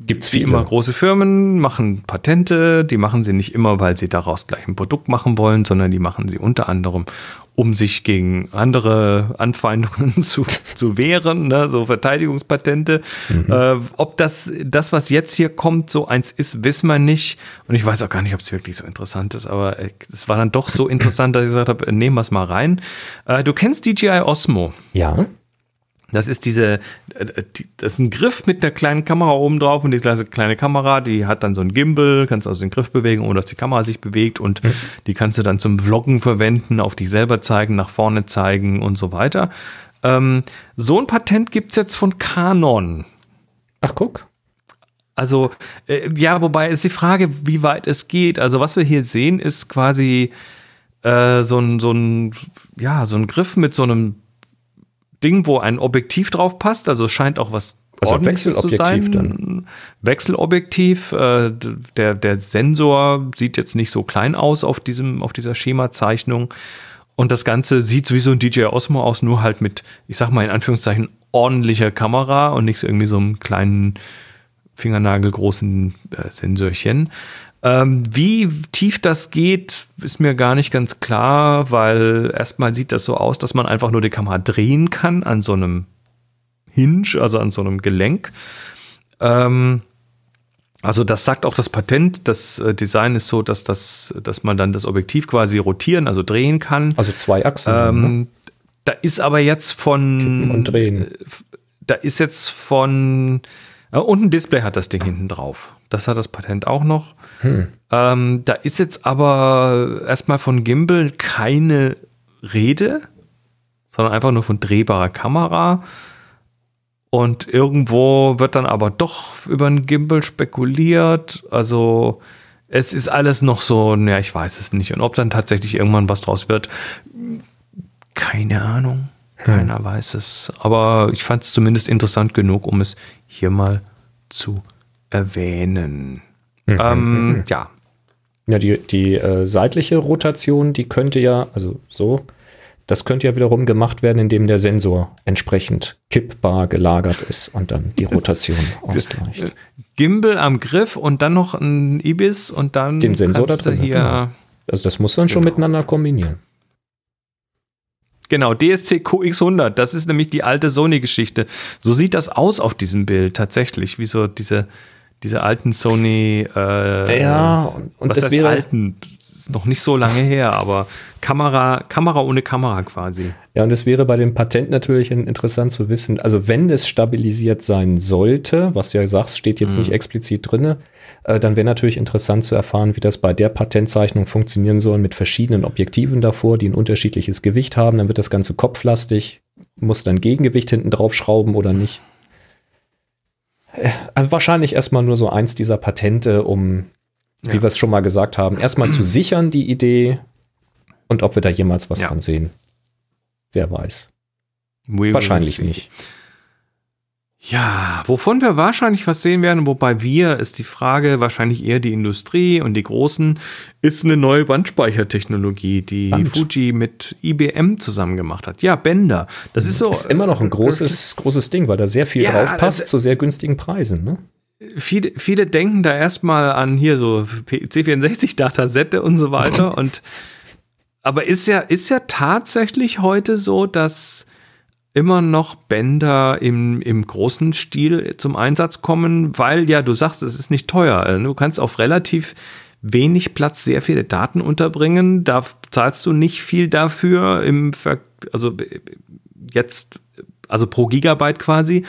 Gibt's Wie viele. immer, große Firmen machen Patente. Die machen sie nicht immer, weil sie daraus gleich ein Produkt machen wollen, sondern die machen sie unter anderem, um sich gegen andere Anfeindungen zu, zu wehren, ne? so Verteidigungspatente. Äh, ob das, das, was jetzt hier kommt, so eins ist, wissen wir nicht. Und ich weiß auch gar nicht, ob es wirklich so interessant ist, aber äh, es war dann doch so interessant, dass ich gesagt habe, äh, nehmen wir es mal rein. Äh, du kennst DJI Osmo. Ja, Das ist diese, äh, die, das ist ein Griff mit einer kleinen Kamera oben drauf und diese kleine Kamera, die hat dann so ein Gimbal, kannst also den Griff bewegen, ohne dass die Kamera sich bewegt und die kannst du dann zum Vloggen verwenden, auf dich selber zeigen, nach vorne zeigen und so weiter. Ähm, so ein Patent gibt's jetzt von Canon. ach guck. Also, äh, ja, wobei ist die Frage, wie weit es geht. Also, was wir hier sehen, ist quasi äh, so ein, so ein, ja, so ein Griff mit so einem Ding, wo ein Objektiv drauf passt. Also, es scheint auch was Also Ordentliches Wechselobjektiv dann. Wechselobjektiv. Äh, der, der Sensor sieht jetzt nicht so klein aus auf, diesem, auf dieser Schemazeichnung. Und das Ganze sieht wie so ein DJI Osmo aus, nur halt mit, ich sag mal in Anführungszeichen, ordentlicher Kamera und nicht irgendwie so einem kleinen fingernagelgroßen äh, Sensorchen. Ähm, wie tief das geht, ist mir gar nicht ganz klar, weil erstmal sieht das so aus, dass man einfach nur die Kamera drehen kann an so einem Hinge, also an so einem Gelenk. Ähm, also das sagt auch das Patent. Das äh, Design ist so, dass, das, dass man dann das Objektiv quasi rotieren, also drehen kann. Also zwei Achsen. ne? Ähm, da ist aber jetzt von Kippen und drehen. da ist jetzt von und ein Display hat das Ding hinten drauf. Das hat das Patent auch noch. Hm. Ähm, da ist jetzt aber erstmal von Gimbal keine Rede, sondern einfach nur von drehbarer Kamera. Und irgendwo wird dann aber doch über ein Gimbal spekuliert. Also es ist alles noch so, ja, ich weiß es nicht. Und ob dann tatsächlich irgendwann was draus wird, keine Ahnung. Keiner weiß es. Aber ich fand es zumindest interessant genug, um es hier mal zu erwähnen. Ähm, ja, Ja, die, die äh, seitliche Rotation, die könnte ja, also so, das könnte ja wiederum gemacht werden, indem der Sensor entsprechend kippbar gelagert ist und dann die Rotation ausgleicht. Gimbal am Griff und dann noch ein Ibis und dann Den Sensor da drin, hier genau. Also das muss dann schon Genau. miteinander kombinieren. Genau, DSC QX100, das ist nämlich die alte Sony-Geschichte. So sieht das aus auf diesem Bild tatsächlich, wie so diese, diese alten Sony. Äh, Ja, und, und das wäre, alten? Ist noch nicht so lange her, aber Kamera, Kamera ohne Kamera quasi. ja, und es wäre bei dem Patent natürlich in- interessant zu wissen, also wenn es stabilisiert sein sollte, was du ja sagst, steht jetzt nicht explizit drinne, äh, dann wäre natürlich interessant zu erfahren, wie das bei der Patentzeichnung funktionieren soll mit verschiedenen Objektiven davor, die ein unterschiedliches Gewicht haben. Dann wird das Ganze kopflastig, muss dann Gegengewicht hinten drauf schrauben oder nicht. Äh, wahrscheinlich erstmal nur so eins dieser Patente, um, wie Ja. wir es schon mal gesagt haben, erstmal zu sichern die Idee und ob wir da jemals was Ja. von sehen. Wer weiß. We Wahrscheinlich nicht. Ja, wovon wir wahrscheinlich was sehen werden, wobei wir, ist die Frage, wahrscheinlich eher die Industrie und die Großen, ist eine neue Bandspeichertechnologie, die Band. Fuji mit IBM zusammen gemacht hat. Ja, Bänder. Das ist so. Ist immer noch ein großes, großes Ding, weil da sehr viel Ja, drauf passt zu sehr günstigen Preisen. Ne? Viele, viele denken da erstmal an hier so C64 Datasette und so weiter und aber ist ja ist ja tatsächlich heute so, dass immer noch Bänder im, im großen Stil zum Einsatz kommen, weil ja, du sagst, es ist nicht teuer. Du kannst auf relativ wenig Platz sehr viele Daten unterbringen. Da zahlst du nicht viel dafür im, Ver also jetzt, also pro Gigabyte quasi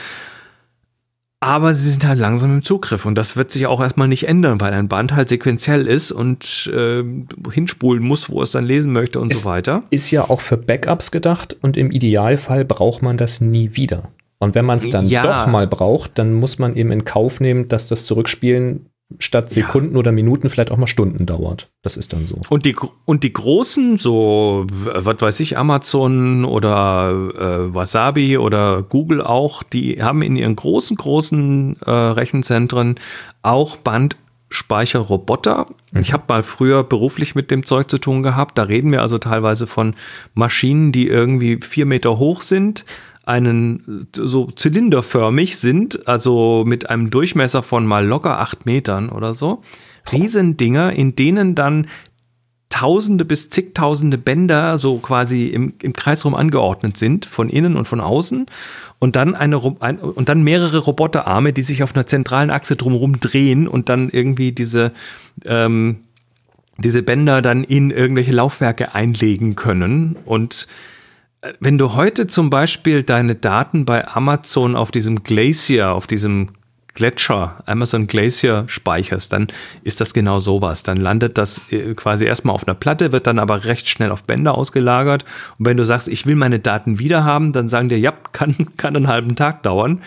aber sie sind halt langsam im Zugriff und das wird sich auch erstmal nicht ändern, weil ein Band halt sequenziell ist und äh, hinspulen muss, wo es dann lesen möchte und es so weiter. Ist ja auch für Backups gedacht und im Idealfall braucht man das nie wieder. Und wenn man es dann Ja. doch mal braucht, dann muss man eben in Kauf nehmen, dass das Zurückspielen statt Ja. Sekunden oder Minuten vielleicht auch mal Stunden dauert. Das ist dann so. Und die, und die großen, so, was weiß ich, Amazon oder äh, Wasabi oder Google auch, die haben in ihren großen, großen äh, Rechenzentren auch Bandspeicherroboter. Ich habe mal früher beruflich mit dem Zeug zu tun gehabt. Da reden wir also teilweise von Maschinen, die irgendwie vier Meter hoch sind, einen äh, so zylinderförmig sind, also mit einem Durchmesser von mal locker acht Metern oder so. Riesendinger, in denen dann Tausende bis zigtausende Bänder so quasi im, im Kreis rum angeordnet sind, von innen und von außen. Und dann eine ein, und dann mehrere Roboterarme, die sich auf einer zentralen Achse drumherum drehen und dann irgendwie diese, ähm, diese Bänder dann in irgendwelche Laufwerke einlegen können. Und wenn du heute zum Beispiel deine Daten bei Amazon auf diesem Glacier, auf diesem Gletscher, Amazon Glacier speicherst, dann ist das genau sowas. Dann landet das äh, quasi erstmal auf einer Platte, wird dann aber recht schnell auf Bänder ausgelagert. Und wenn du sagst, ich will meine Daten wieder haben, dann sagen dir, ja, kann, kann einen halben Tag dauern,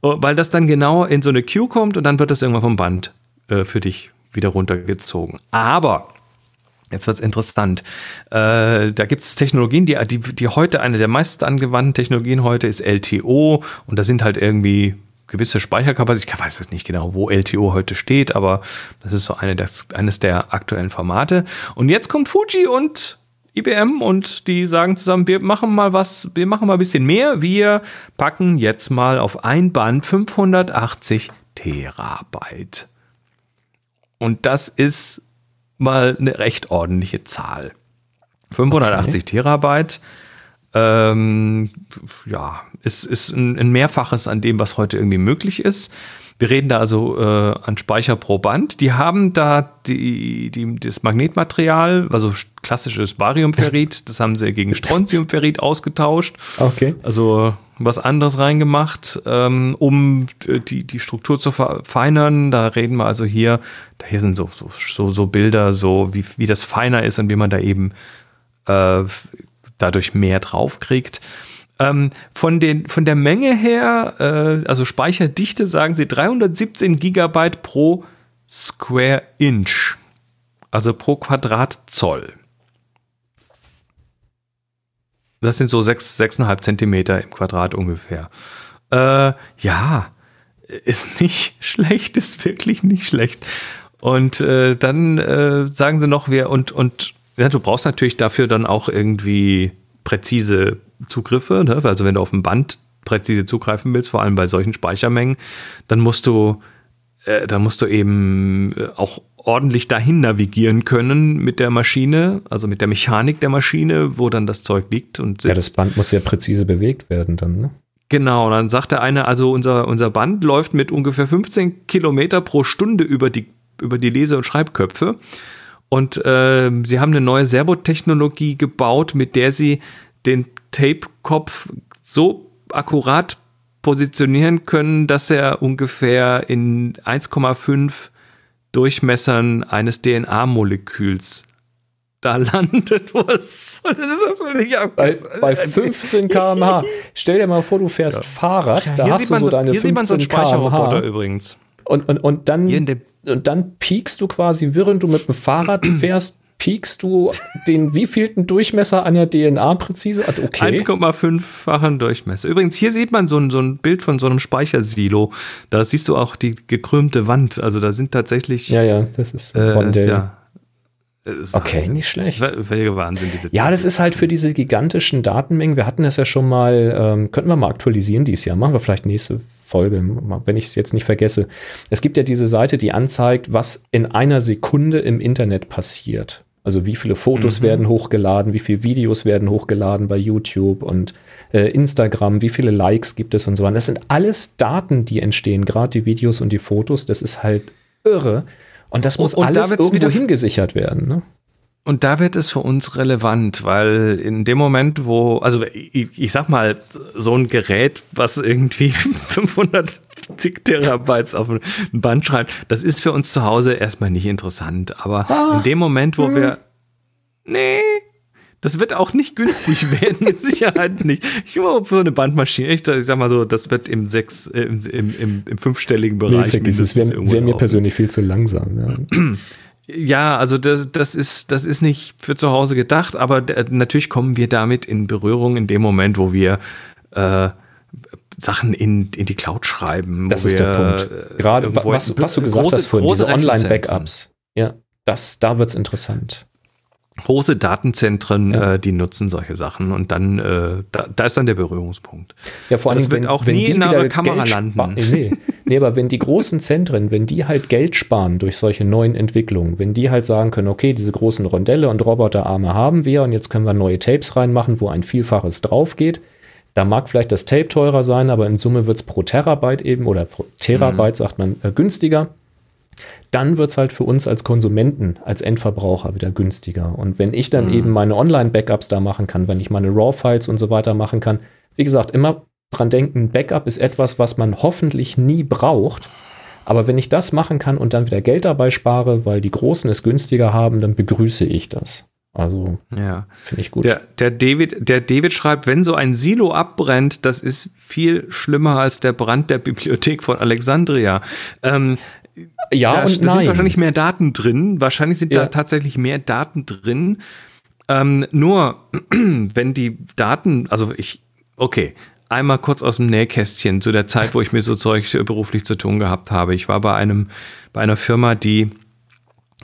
Oh, weil das dann genau in so eine Queue kommt und dann wird das irgendwann vom Band äh, für dich wieder runtergezogen. Aber Jetzt wird's interessant. Äh, da gibt es Technologien, die, die, die heute, eine der meist angewandten Technologien heute ist LTO und da sind halt irgendwie gewisse Speicherkapazitäten. Ich weiß jetzt nicht genau, wo LTO heute steht, aber das ist so eine des, eines der aktuellen Formate. Und jetzt kommt Fuji und IBM und die sagen zusammen, wir machen mal was, wir machen mal ein bisschen mehr. Wir packen jetzt mal auf ein Band 580 Terabyte. Und das ist mal eine recht ordentliche Zahl. 580 Terabyte, ähm, ja, ist, ist ein, ein Mehrfaches an dem, was heute irgendwie möglich ist. Wir reden da also äh, an Speicher pro Band. Die haben da die, die, das Magnetmaterial, also klassisches Bariumferrit, das haben sie gegen Strontiumferrit ausgetauscht. Okay. Also was anderes reingemacht, ähm, um äh, die, die Struktur zu verfeinern. Da reden wir also hier, da hier sind so, so, so, Bilder, so wie, wie das feiner ist und wie man da eben äh, dadurch mehr draufkriegt. Ähm, von, den, von der Menge her, äh, also Speicherdichte, sagen sie 317 Gigabyte pro Square Inch, also pro Quadratzoll. Das sind so sechs, sechseinhalb Zentimeter im Quadrat ungefähr. Äh, ja, ist nicht schlecht, ist wirklich nicht schlecht. Und äh, dann äh, sagen sie noch, wir und, und ja, du brauchst natürlich dafür dann auch irgendwie präzise Zugriffe. Ne? Also wenn du auf dem Band präzise zugreifen willst, vor allem bei solchen Speichermengen, dann musst du, äh, dann musst du eben äh, auch ordentlich dahin navigieren können mit der Maschine, also mit der Mechanik der Maschine, wo dann das Zeug liegt und Ja, das Band muss ja präzise bewegt werden dann, ne? Genau, dann sagt der eine, also unser, unser Band läuft mit ungefähr 15 Kilometer pro Stunde über die, über die Lese- und Schreibköpfe. Und äh, sie haben eine neue Servotechnologie gebaut, mit der sie den Tape-Kopf so akkurat positionieren können, dass er ungefähr in 1,5 Durchmessern eines DNA-Moleküls da landet. Was? Das ist ja völlig Bei, bei 15 km/h. Stell dir mal vor, du fährst Fahrrad, da hier hast sieht du man so deine so einen 15 Speicherroboter km/h übrigens. und, und, und, dann, und dann piekst du quasi, während du mit dem Fahrrad fährst, piekst du den wievielten Durchmesser an der DNA präzise? Ah, Okay. 1,5-fachen Durchmesser. Übrigens, hier sieht man so ein, so ein Bild von so einem Speichersilo. Da siehst du auch die gekrümmte Wand. Also da sind tatsächlich. Ja, ja, das ist äh, Rondell. ja. Okay, Wahnsinn. nicht schlecht. Völliger Wahnsinn, diese Ja, das ist halt für diese gigantischen Datenmengen. Wir hatten das ja schon mal, ähm, könnten wir mal aktualisieren dieses Jahr. Machen wir vielleicht nächste Folge, wenn ich es jetzt nicht vergesse. Es gibt ja diese Seite, die anzeigt, was in einer Sekunde im Internet passiert. Also wie viele Fotos mhm. werden hochgeladen, wie viele Videos werden hochgeladen bei YouTube und äh, Instagram, wie viele Likes gibt es und so weiter. Das sind alles Daten, die entstehen, gerade die Videos und die Fotos. Das ist halt irre. Und das muss und, und alles irgendwo hingesichert werden. Ne? Und da wird es für uns relevant, weil in dem Moment, wo, also ich, ich sag mal, so ein Gerät, was irgendwie 570 Terabytes auf ein Band schreibt, das ist für uns zu Hause erstmal nicht interessant. Aber ah, in dem Moment, wo mh. wir, nee, das wird auch nicht günstig werden, mit Sicherheit nicht. Ich für eine Bandmaschine, ich, ich sag mal so, das wird im sechs, äh, im, im, im, fünfstelligen Bereich. Nee, das wäre wär mir persönlich viel zu langsam. Ja. Ja, also das, das, ist, das ist nicht für zu Hause gedacht, aber natürlich kommen wir damit in Berührung in dem Moment, wo wir äh, Sachen in, in die Cloud schreiben. Das ist der Punkt. Gerade was, was du gesagt große, hast vorhin, diese Online-Backups. Ja, das, da wird's interessant große Datenzentren, ja. äh, die nutzen solche Sachen und dann, äh, da, da, ist dann der Berührungspunkt. Ja, vor allem, das wird wenn, auch wenn nie in einer Kamera landen. Nee, nee, aber wenn die großen Zentren, wenn die halt Geld sparen durch solche neuen Entwicklungen, wenn die halt sagen können, okay, diese großen Rondelle und Roboterarme haben wir und jetzt können wir neue Tapes reinmachen, wo ein Vielfaches drauf geht, da mag vielleicht das Tape teurer sein, aber in Summe wird es pro Terabyte eben oder Terabyte, mhm. sagt man, äh, günstiger dann wird es halt für uns als Konsumenten, als Endverbraucher wieder günstiger. Und wenn ich dann mhm. eben meine Online-Backups da machen kann, wenn ich meine RAW-Files und so weiter machen kann, wie gesagt, immer dran denken, Backup ist etwas, was man hoffentlich nie braucht. Aber wenn ich das machen kann und dann wieder Geld dabei spare, weil die Großen es günstiger haben, dann begrüße ich das. Also ja. finde ich gut. Der, der, David, der David schreibt, wenn so ein Silo abbrennt, das ist viel schlimmer als der Brand der Bibliothek von Alexandria. Ähm, ja da, und da nein. sind wahrscheinlich mehr Daten drin. Wahrscheinlich sind ja. da tatsächlich mehr Daten drin. Ähm, nur, wenn die Daten, also ich, okay, einmal kurz aus dem Nähkästchen zu der Zeit, wo ich mir so Zeug beruflich zu tun gehabt habe. Ich war bei einem, bei einer Firma, die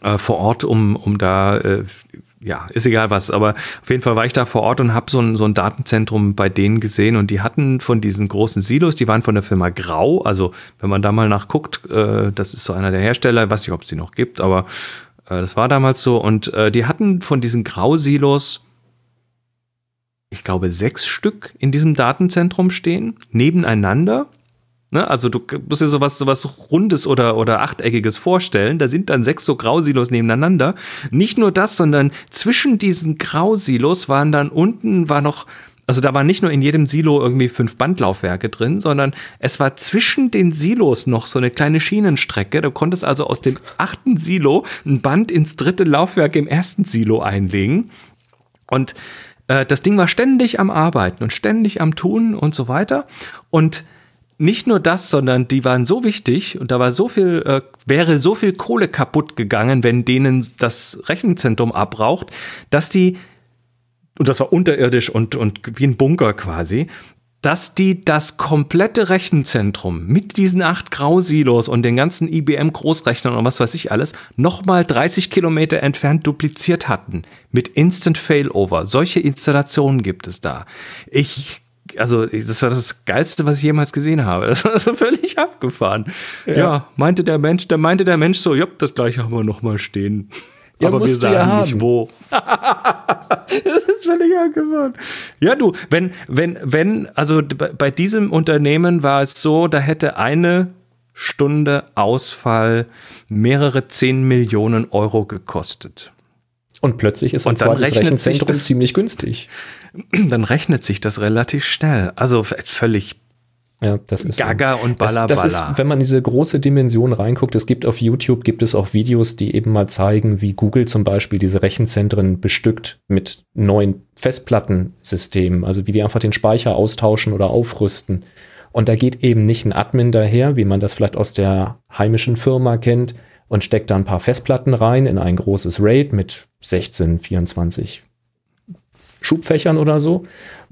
äh, vor Ort, um, um da äh, ja, ist egal was, aber auf jeden Fall war ich da vor Ort und habe so ein, so ein Datenzentrum bei denen gesehen und die hatten von diesen großen Silos, die waren von der Firma Grau, also wenn man da mal nachguckt, äh, das ist so einer der Hersteller, weiß nicht, ob es die noch gibt, aber äh, das war damals so. Und äh, die hatten von diesen Grau-Silos ich glaube, sechs Stück in diesem Datenzentrum stehen, nebeneinander. Ne, also du musst dir sowas, sowas Rundes oder, oder Achteckiges vorstellen. Da sind dann sechs so Grausilos nebeneinander. Nicht nur das, sondern zwischen diesen Grausilos waren dann unten war noch, also da waren nicht nur in jedem Silo irgendwie fünf Bandlaufwerke drin, sondern es war zwischen den Silos noch so eine kleine Schienenstrecke. Du konntest also aus dem achten Silo ein Band ins dritte Laufwerk im ersten Silo einlegen. Und äh, das Ding war ständig am Arbeiten und ständig am Tun und so weiter. Und nicht nur das, sondern die waren so wichtig und da war so viel, äh, wäre so viel Kohle kaputt gegangen, wenn denen das Rechenzentrum abraucht, dass die, und das war unterirdisch und, und wie ein Bunker quasi, dass die das komplette Rechenzentrum mit diesen acht Grausilos und den ganzen IBM Großrechnern und was weiß ich alles nochmal 30 Kilometer entfernt dupliziert hatten mit Instant Failover. Solche Installationen gibt es da. Ich also das war das Geilste, was ich jemals gesehen habe. Das war so völlig abgefahren. Ja. ja, meinte der Mensch, der meinte der Mensch so, ja, das gleiche haben wir noch mal stehen. Ja, Aber wir sagen ja nicht wo. das ist völlig abgefahren. Ja, du, wenn, wenn, wenn, also bei diesem Unternehmen war es so, da hätte eine Stunde Ausfall mehrere 10 Millionen Euro gekostet. Und plötzlich ist ein zweites Rechenzentrum ziemlich günstig. Dann rechnet sich das relativ schnell. Also völlig ja, das ist Gaga so. und Balla das, das ist, wenn man diese große Dimension reinguckt, es gibt auf YouTube gibt es auch Videos, die eben mal zeigen, wie Google zum Beispiel diese Rechenzentren bestückt mit neuen Festplattensystemen, also wie die einfach den Speicher austauschen oder aufrüsten. Und da geht eben nicht ein Admin daher, wie man das vielleicht aus der heimischen Firma kennt, und steckt da ein paar Festplatten rein in ein großes RAID mit 16, 24 Schubfächern oder so,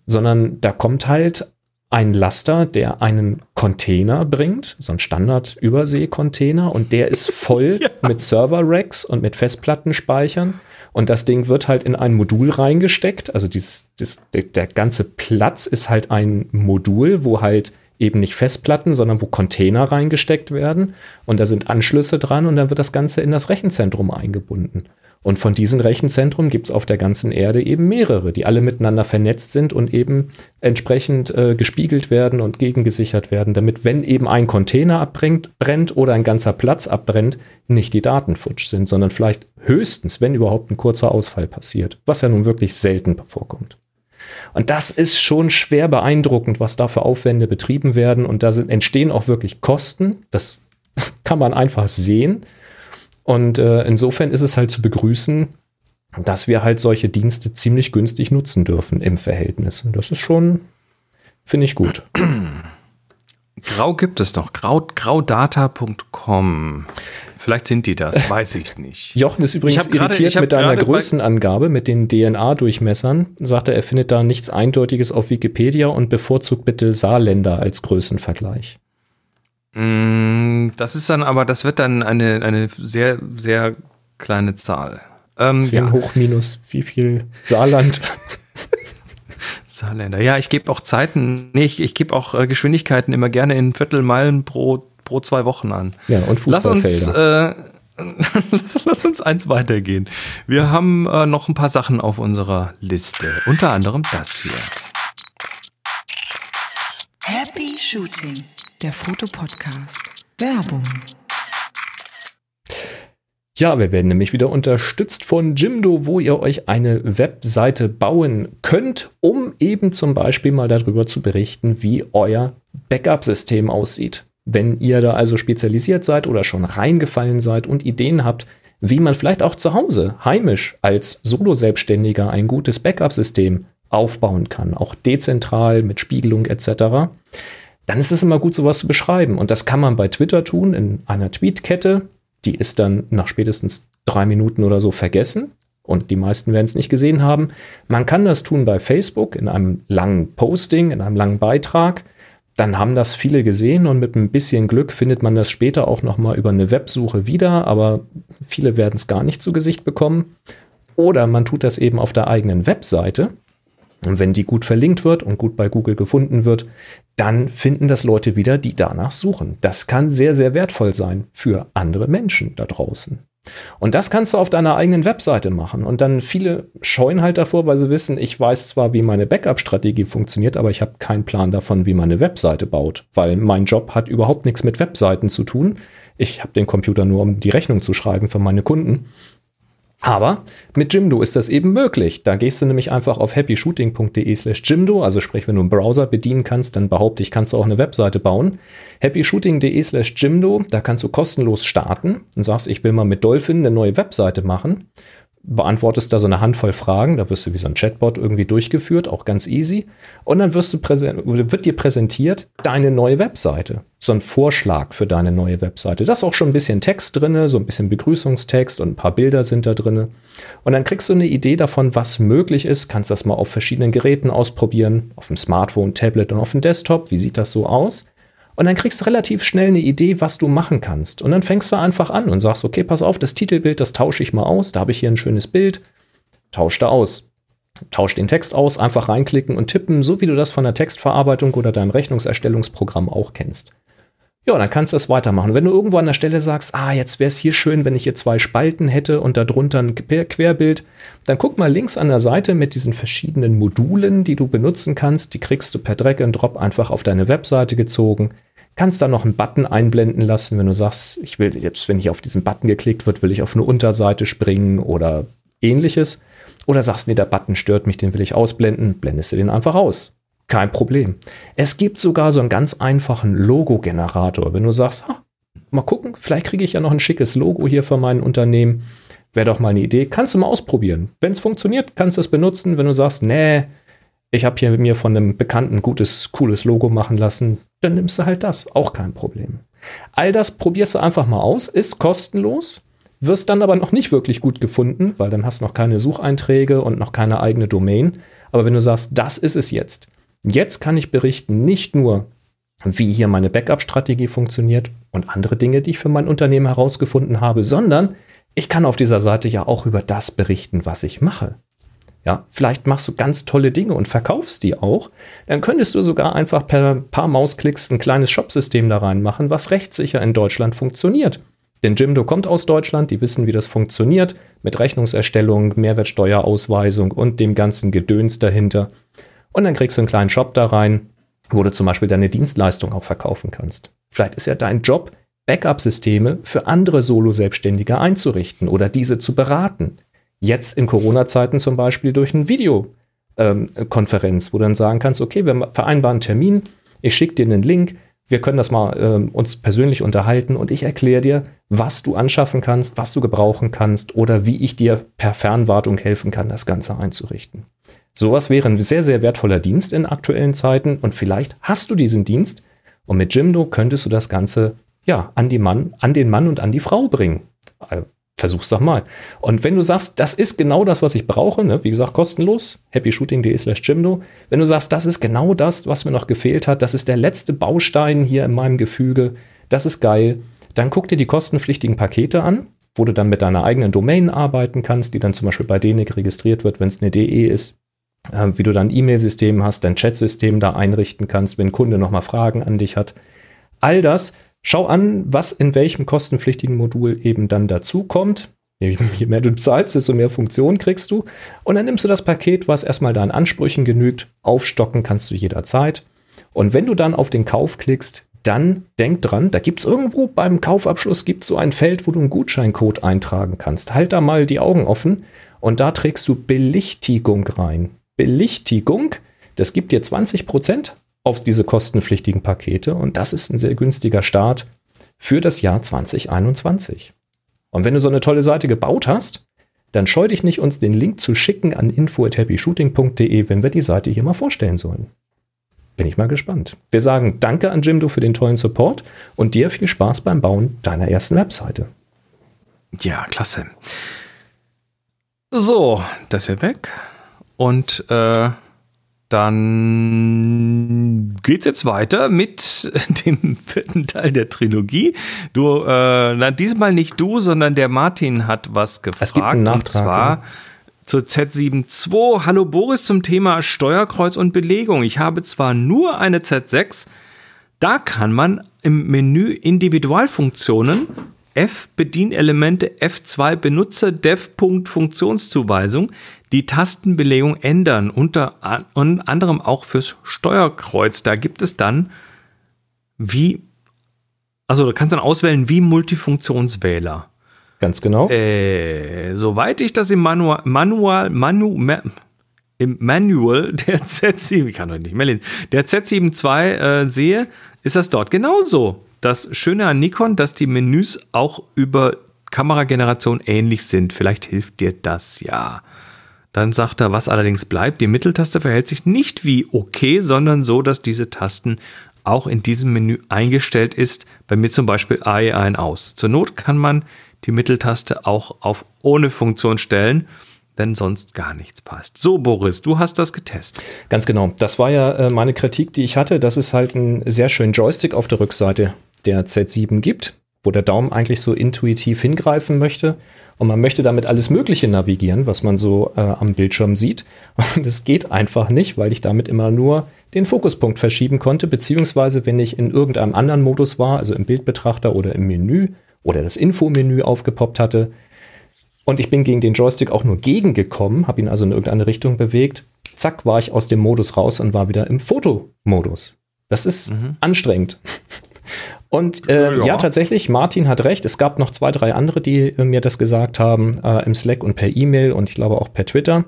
sondern da kommt halt ein Laster, der einen Container bringt, so ein Standard-Übersee-Container, und der ist voll ja. mit Server-Racks und mit Festplattenspeichern. Und das Ding wird halt in ein Modul reingesteckt. Also dieses, das, der, der ganze Platz ist halt ein Modul, wo halt eben nicht Festplatten, sondern wo Container reingesteckt werden. Und da sind Anschlüsse dran und dann wird das Ganze in das Rechenzentrum eingebunden. Und von diesen Rechenzentren gibt es auf der ganzen Erde eben mehrere, die alle miteinander vernetzt sind und eben entsprechend äh, gespiegelt werden und gegengesichert werden, damit, wenn eben ein Container abbrennt brennt oder ein ganzer Platz abbrennt, nicht die Daten futsch sind, sondern vielleicht höchstens, wenn überhaupt ein kurzer Ausfall passiert, was ja nun wirklich selten vorkommt. Und das ist schon schwer beeindruckend, was da für Aufwände betrieben werden. Und da sind, entstehen auch wirklich Kosten. Das kann man einfach sehen. Und äh, insofern ist es halt zu begrüßen, dass wir halt solche Dienste ziemlich günstig nutzen dürfen im Verhältnis. Und das ist schon, finde ich gut. Grau gibt es noch. Grau, graudata.com. Vielleicht sind die das, weiß ich nicht. Jochen ist übrigens irritiert grade, mit deiner Größenangabe, mit den DNA-Durchmessern. Sagt er, er findet da nichts Eindeutiges auf Wikipedia und bevorzugt bitte Saarländer als Größenvergleich. Mm, das ist dann aber, das wird dann eine, eine sehr, sehr kleine Zahl. Ähm, 10 ja. hoch minus wie viel Saarland? Saarländer. Ja, ich gebe auch Zeiten, nee, ich, ich gebe auch äh, Geschwindigkeiten immer gerne in Viertelmeilen pro, pro zwei Wochen an. Ja, und Fußballfelder. Lass uns, äh, lass, lass, uns eins weitergehen. Wir haben äh, noch ein paar Sachen auf unserer Liste. Unter anderem das hier. Happy Shooting der Fotopodcast. Werbung. Ja, wir werden nämlich wieder unterstützt von Jimdo, wo ihr euch eine Webseite bauen könnt, um eben zum Beispiel mal darüber zu berichten, wie euer Backup-System aussieht. Wenn ihr da also spezialisiert seid oder schon reingefallen seid und Ideen habt, wie man vielleicht auch zu Hause heimisch als Solo-Selbstständiger ein gutes Backup-System aufbauen kann, auch dezentral mit Spiegelung etc., dann ist es immer gut, sowas zu beschreiben. Und das kann man bei Twitter tun, in einer Tweetkette. Die ist dann nach spätestens drei Minuten oder so vergessen. Und die meisten werden es nicht gesehen haben. Man kann das tun bei Facebook in einem langen Posting, in einem langen Beitrag. Dann haben das viele gesehen und mit ein bisschen Glück findet man das später auch noch mal über eine Websuche wieder, aber viele werden es gar nicht zu Gesicht bekommen. Oder man tut das eben auf der eigenen Webseite und wenn die gut verlinkt wird und gut bei Google gefunden wird, dann finden das Leute wieder, die danach suchen. Das kann sehr, sehr wertvoll sein für andere Menschen da draußen. Und das kannst du auf deiner eigenen Webseite machen. Und dann viele scheuen halt davor, weil sie wissen, ich weiß zwar, wie meine Backup-Strategie funktioniert, aber ich habe keinen Plan davon, wie man eine Webseite baut, weil mein Job hat überhaupt nichts mit Webseiten zu tun. Ich habe den Computer nur, um die Rechnung zu schreiben für meine Kunden. Aber mit Jimdo ist das eben möglich. Da gehst du nämlich einfach auf happyshooting.de slash Jimdo, also sprich, wenn du einen Browser bedienen kannst, dann behaupte ich, kannst du auch eine Webseite bauen. happyshooting.de slash Jimdo, da kannst du kostenlos starten und sagst, ich will mal mit Dolphin eine neue Webseite machen beantwortest da so eine Handvoll Fragen, da wirst du wie so ein Chatbot irgendwie durchgeführt, auch ganz easy. Und dann wirst du wird dir präsentiert deine neue Webseite. So ein Vorschlag für deine neue Webseite. Da ist auch schon ein bisschen Text drin, so ein bisschen Begrüßungstext und ein paar Bilder sind da drin. Und dann kriegst du eine Idee davon, was möglich ist. Kannst das mal auf verschiedenen Geräten ausprobieren, auf dem Smartphone, Tablet und auf dem Desktop. Wie sieht das so aus? Und dann kriegst du relativ schnell eine Idee, was du machen kannst. Und dann fängst du einfach an und sagst, okay, pass auf, das Titelbild, das tausche ich mal aus. Da habe ich hier ein schönes Bild. Tausch da aus. Tausch den Text aus, einfach reinklicken und tippen, so wie du das von der Textverarbeitung oder deinem Rechnungserstellungsprogramm auch kennst. Ja, dann kannst du das weitermachen. Wenn du irgendwo an der Stelle sagst, ah, jetzt wäre es hier schön, wenn ich hier zwei Spalten hätte und darunter ein Querbild, dann guck mal links an der Seite mit diesen verschiedenen Modulen, die du benutzen kannst. Die kriegst du per Drag and Drop einfach auf deine Webseite gezogen. Kannst da noch einen Button einblenden lassen, wenn du sagst, ich will jetzt, wenn hier auf diesen Button geklickt wird, will ich auf eine Unterseite springen oder ähnliches. Oder sagst, nee, der Button stört mich, den will ich ausblenden, blendest du den einfach aus. Kein Problem. Es gibt sogar so einen ganz einfachen Logo-Generator. Wenn du sagst, ha, mal gucken, vielleicht kriege ich ja noch ein schickes Logo hier für mein Unternehmen. Wäre doch mal eine Idee. Kannst du mal ausprobieren. Wenn es funktioniert, kannst du es benutzen. Wenn du sagst, nee, ich habe hier mir von einem Bekannten gutes, cooles Logo machen lassen, dann nimmst du halt das. Auch kein Problem. All das probierst du einfach mal aus, ist kostenlos, wirst dann aber noch nicht wirklich gut gefunden, weil dann hast du noch keine Sucheinträge und noch keine eigene Domain. Aber wenn du sagst, das ist es jetzt, jetzt kann ich berichten, nicht nur, wie hier meine Backup-Strategie funktioniert und andere Dinge, die ich für mein Unternehmen herausgefunden habe, sondern ich kann auf dieser Seite ja auch über das berichten, was ich mache. Ja, vielleicht machst du ganz tolle Dinge und verkaufst die auch. Dann könntest du sogar einfach per paar Mausklicks ein kleines Shopsystem da reinmachen, was rechtssicher in Deutschland funktioniert. Denn Jimdo kommt aus Deutschland, die wissen, wie das funktioniert, mit Rechnungserstellung, Mehrwertsteuerausweisung und dem ganzen Gedöns dahinter. Und dann kriegst du einen kleinen Shop da rein, wo du zum Beispiel deine Dienstleistung auch verkaufen kannst. Vielleicht ist ja dein Job, Backup-Systeme für andere Solo-Selbstständige einzurichten oder diese zu beraten. Jetzt in Corona-Zeiten zum Beispiel durch eine Videokonferenz, ähm, wo du dann sagen kannst, okay, wir vereinbaren einen Termin, ich schicke dir einen Link, wir können das mal äh, uns persönlich unterhalten und ich erkläre dir, was du anschaffen kannst, was du gebrauchen kannst oder wie ich dir per Fernwartung helfen kann, das Ganze einzurichten. Sowas wäre ein sehr, sehr wertvoller Dienst in aktuellen Zeiten und vielleicht hast du diesen Dienst und mit Jimdo könntest du das Ganze ja an, die Mann, an den Mann und an die Frau bringen. Versuch's doch mal. Und wenn du sagst, das ist genau das, was ich brauche, ne? wie gesagt, kostenlos, happyshooting.de slash Jimdo. Wenn du sagst, das ist genau das, was mir noch gefehlt hat, das ist der letzte Baustein hier in meinem Gefüge, das ist geil, dann guck dir die kostenpflichtigen Pakete an, wo du dann mit deiner eigenen Domain arbeiten kannst, die dann zum Beispiel bei DENIC registriert wird, wenn es eine DE ist. Äh, wie du dann E-Mail-System hast, dein Chat-System da einrichten kannst, wenn ein Kunde nochmal Fragen an dich hat. All das Schau an, was in welchem kostenpflichtigen Modul eben dann dazu kommt. Je mehr du zahlst, desto mehr Funktionen kriegst du. Und dann nimmst du das Paket, was erstmal deinen Ansprüchen genügt. Aufstocken kannst du jederzeit. Und wenn du dann auf den Kauf klickst, dann denk dran, da gibt es irgendwo beim Kaufabschluss gibt's so ein Feld, wo du einen Gutscheincode eintragen kannst. Halt da mal die Augen offen und da trägst du Belichtigung rein. Belichtigung, das gibt dir 20% auf diese kostenpflichtigen Pakete und das ist ein sehr günstiger Start für das Jahr 2021. Und wenn du so eine tolle Seite gebaut hast, dann scheu dich nicht, uns den Link zu schicken an info@happyshooting.de, wenn wir die Seite hier mal vorstellen sollen. Bin ich mal gespannt. Wir sagen Danke an Jimdo für den tollen Support und dir viel Spaß beim Bauen deiner ersten Webseite. Ja, klasse. So, das ist weg. Und äh, dann geht's jetzt weiter mit dem vierten Teil der Trilogie. Du, äh, diesmal nicht du, sondern der Martin hat was gefragt. Es gibt einen Nachtrag, und zwar ja. zur Z7.2. Hallo Boris zum Thema Steuerkreuz und Belegung. Ich habe zwar nur eine Z6, da kann man im Menü Individualfunktionen F Bedienelemente F2 Benutzer Dev Funktionszuweisung die Tastenbelegung ändern, unter anderem auch fürs Steuerkreuz. Da gibt es dann wie, also da kannst du dann auswählen wie Multifunktionswähler. Ganz genau. Äh, soweit ich das im Manual, Manual, Manu, Ma, im Manual der Z7, ich kann heute nicht mehr lesen, der Z7 II äh, sehe, ist das dort genauso. Das Schöne an Nikon, dass die Menüs auch über Kamerageneration ähnlich sind. Vielleicht hilft dir das ja. Dann sagt er, was allerdings bleibt, die Mitteltaste verhält sich nicht wie OK, sondern so, dass diese Tasten auch in diesem Menü eingestellt ist. Bei mir zum Beispiel AE ein aus. Zur Not kann man die Mitteltaste auch auf ohne Funktion stellen, wenn sonst gar nichts passt. So, Boris, du hast das getestet. Ganz genau. Das war ja äh, meine Kritik, die ich hatte, dass es halt einen sehr schönen Joystick auf der Rückseite der Z7 gibt, wo der Daumen eigentlich so intuitiv hingreifen möchte und man möchte damit alles Mögliche navigieren, was man so äh, am Bildschirm sieht. Und es geht einfach nicht, weil ich damit immer nur den Fokuspunkt verschieben konnte, beziehungsweise wenn ich in irgendeinem anderen Modus war, also im Bildbetrachter oder im Menü oder das Infomenü aufgepoppt hatte, und ich bin gegen den Joystick auch nur gegengekommen, habe ihn also in irgendeine Richtung bewegt, zack, war ich aus dem Modus raus und war wieder im Fotomodus. Das ist mhm. anstrengend. Und äh, ja. ja. tatsächlich, Martin hat recht. Es gab noch zwei, drei andere, die äh, mir das gesagt haben, äh, im Slack und per E-Mail und ich glaube auch per Twitter.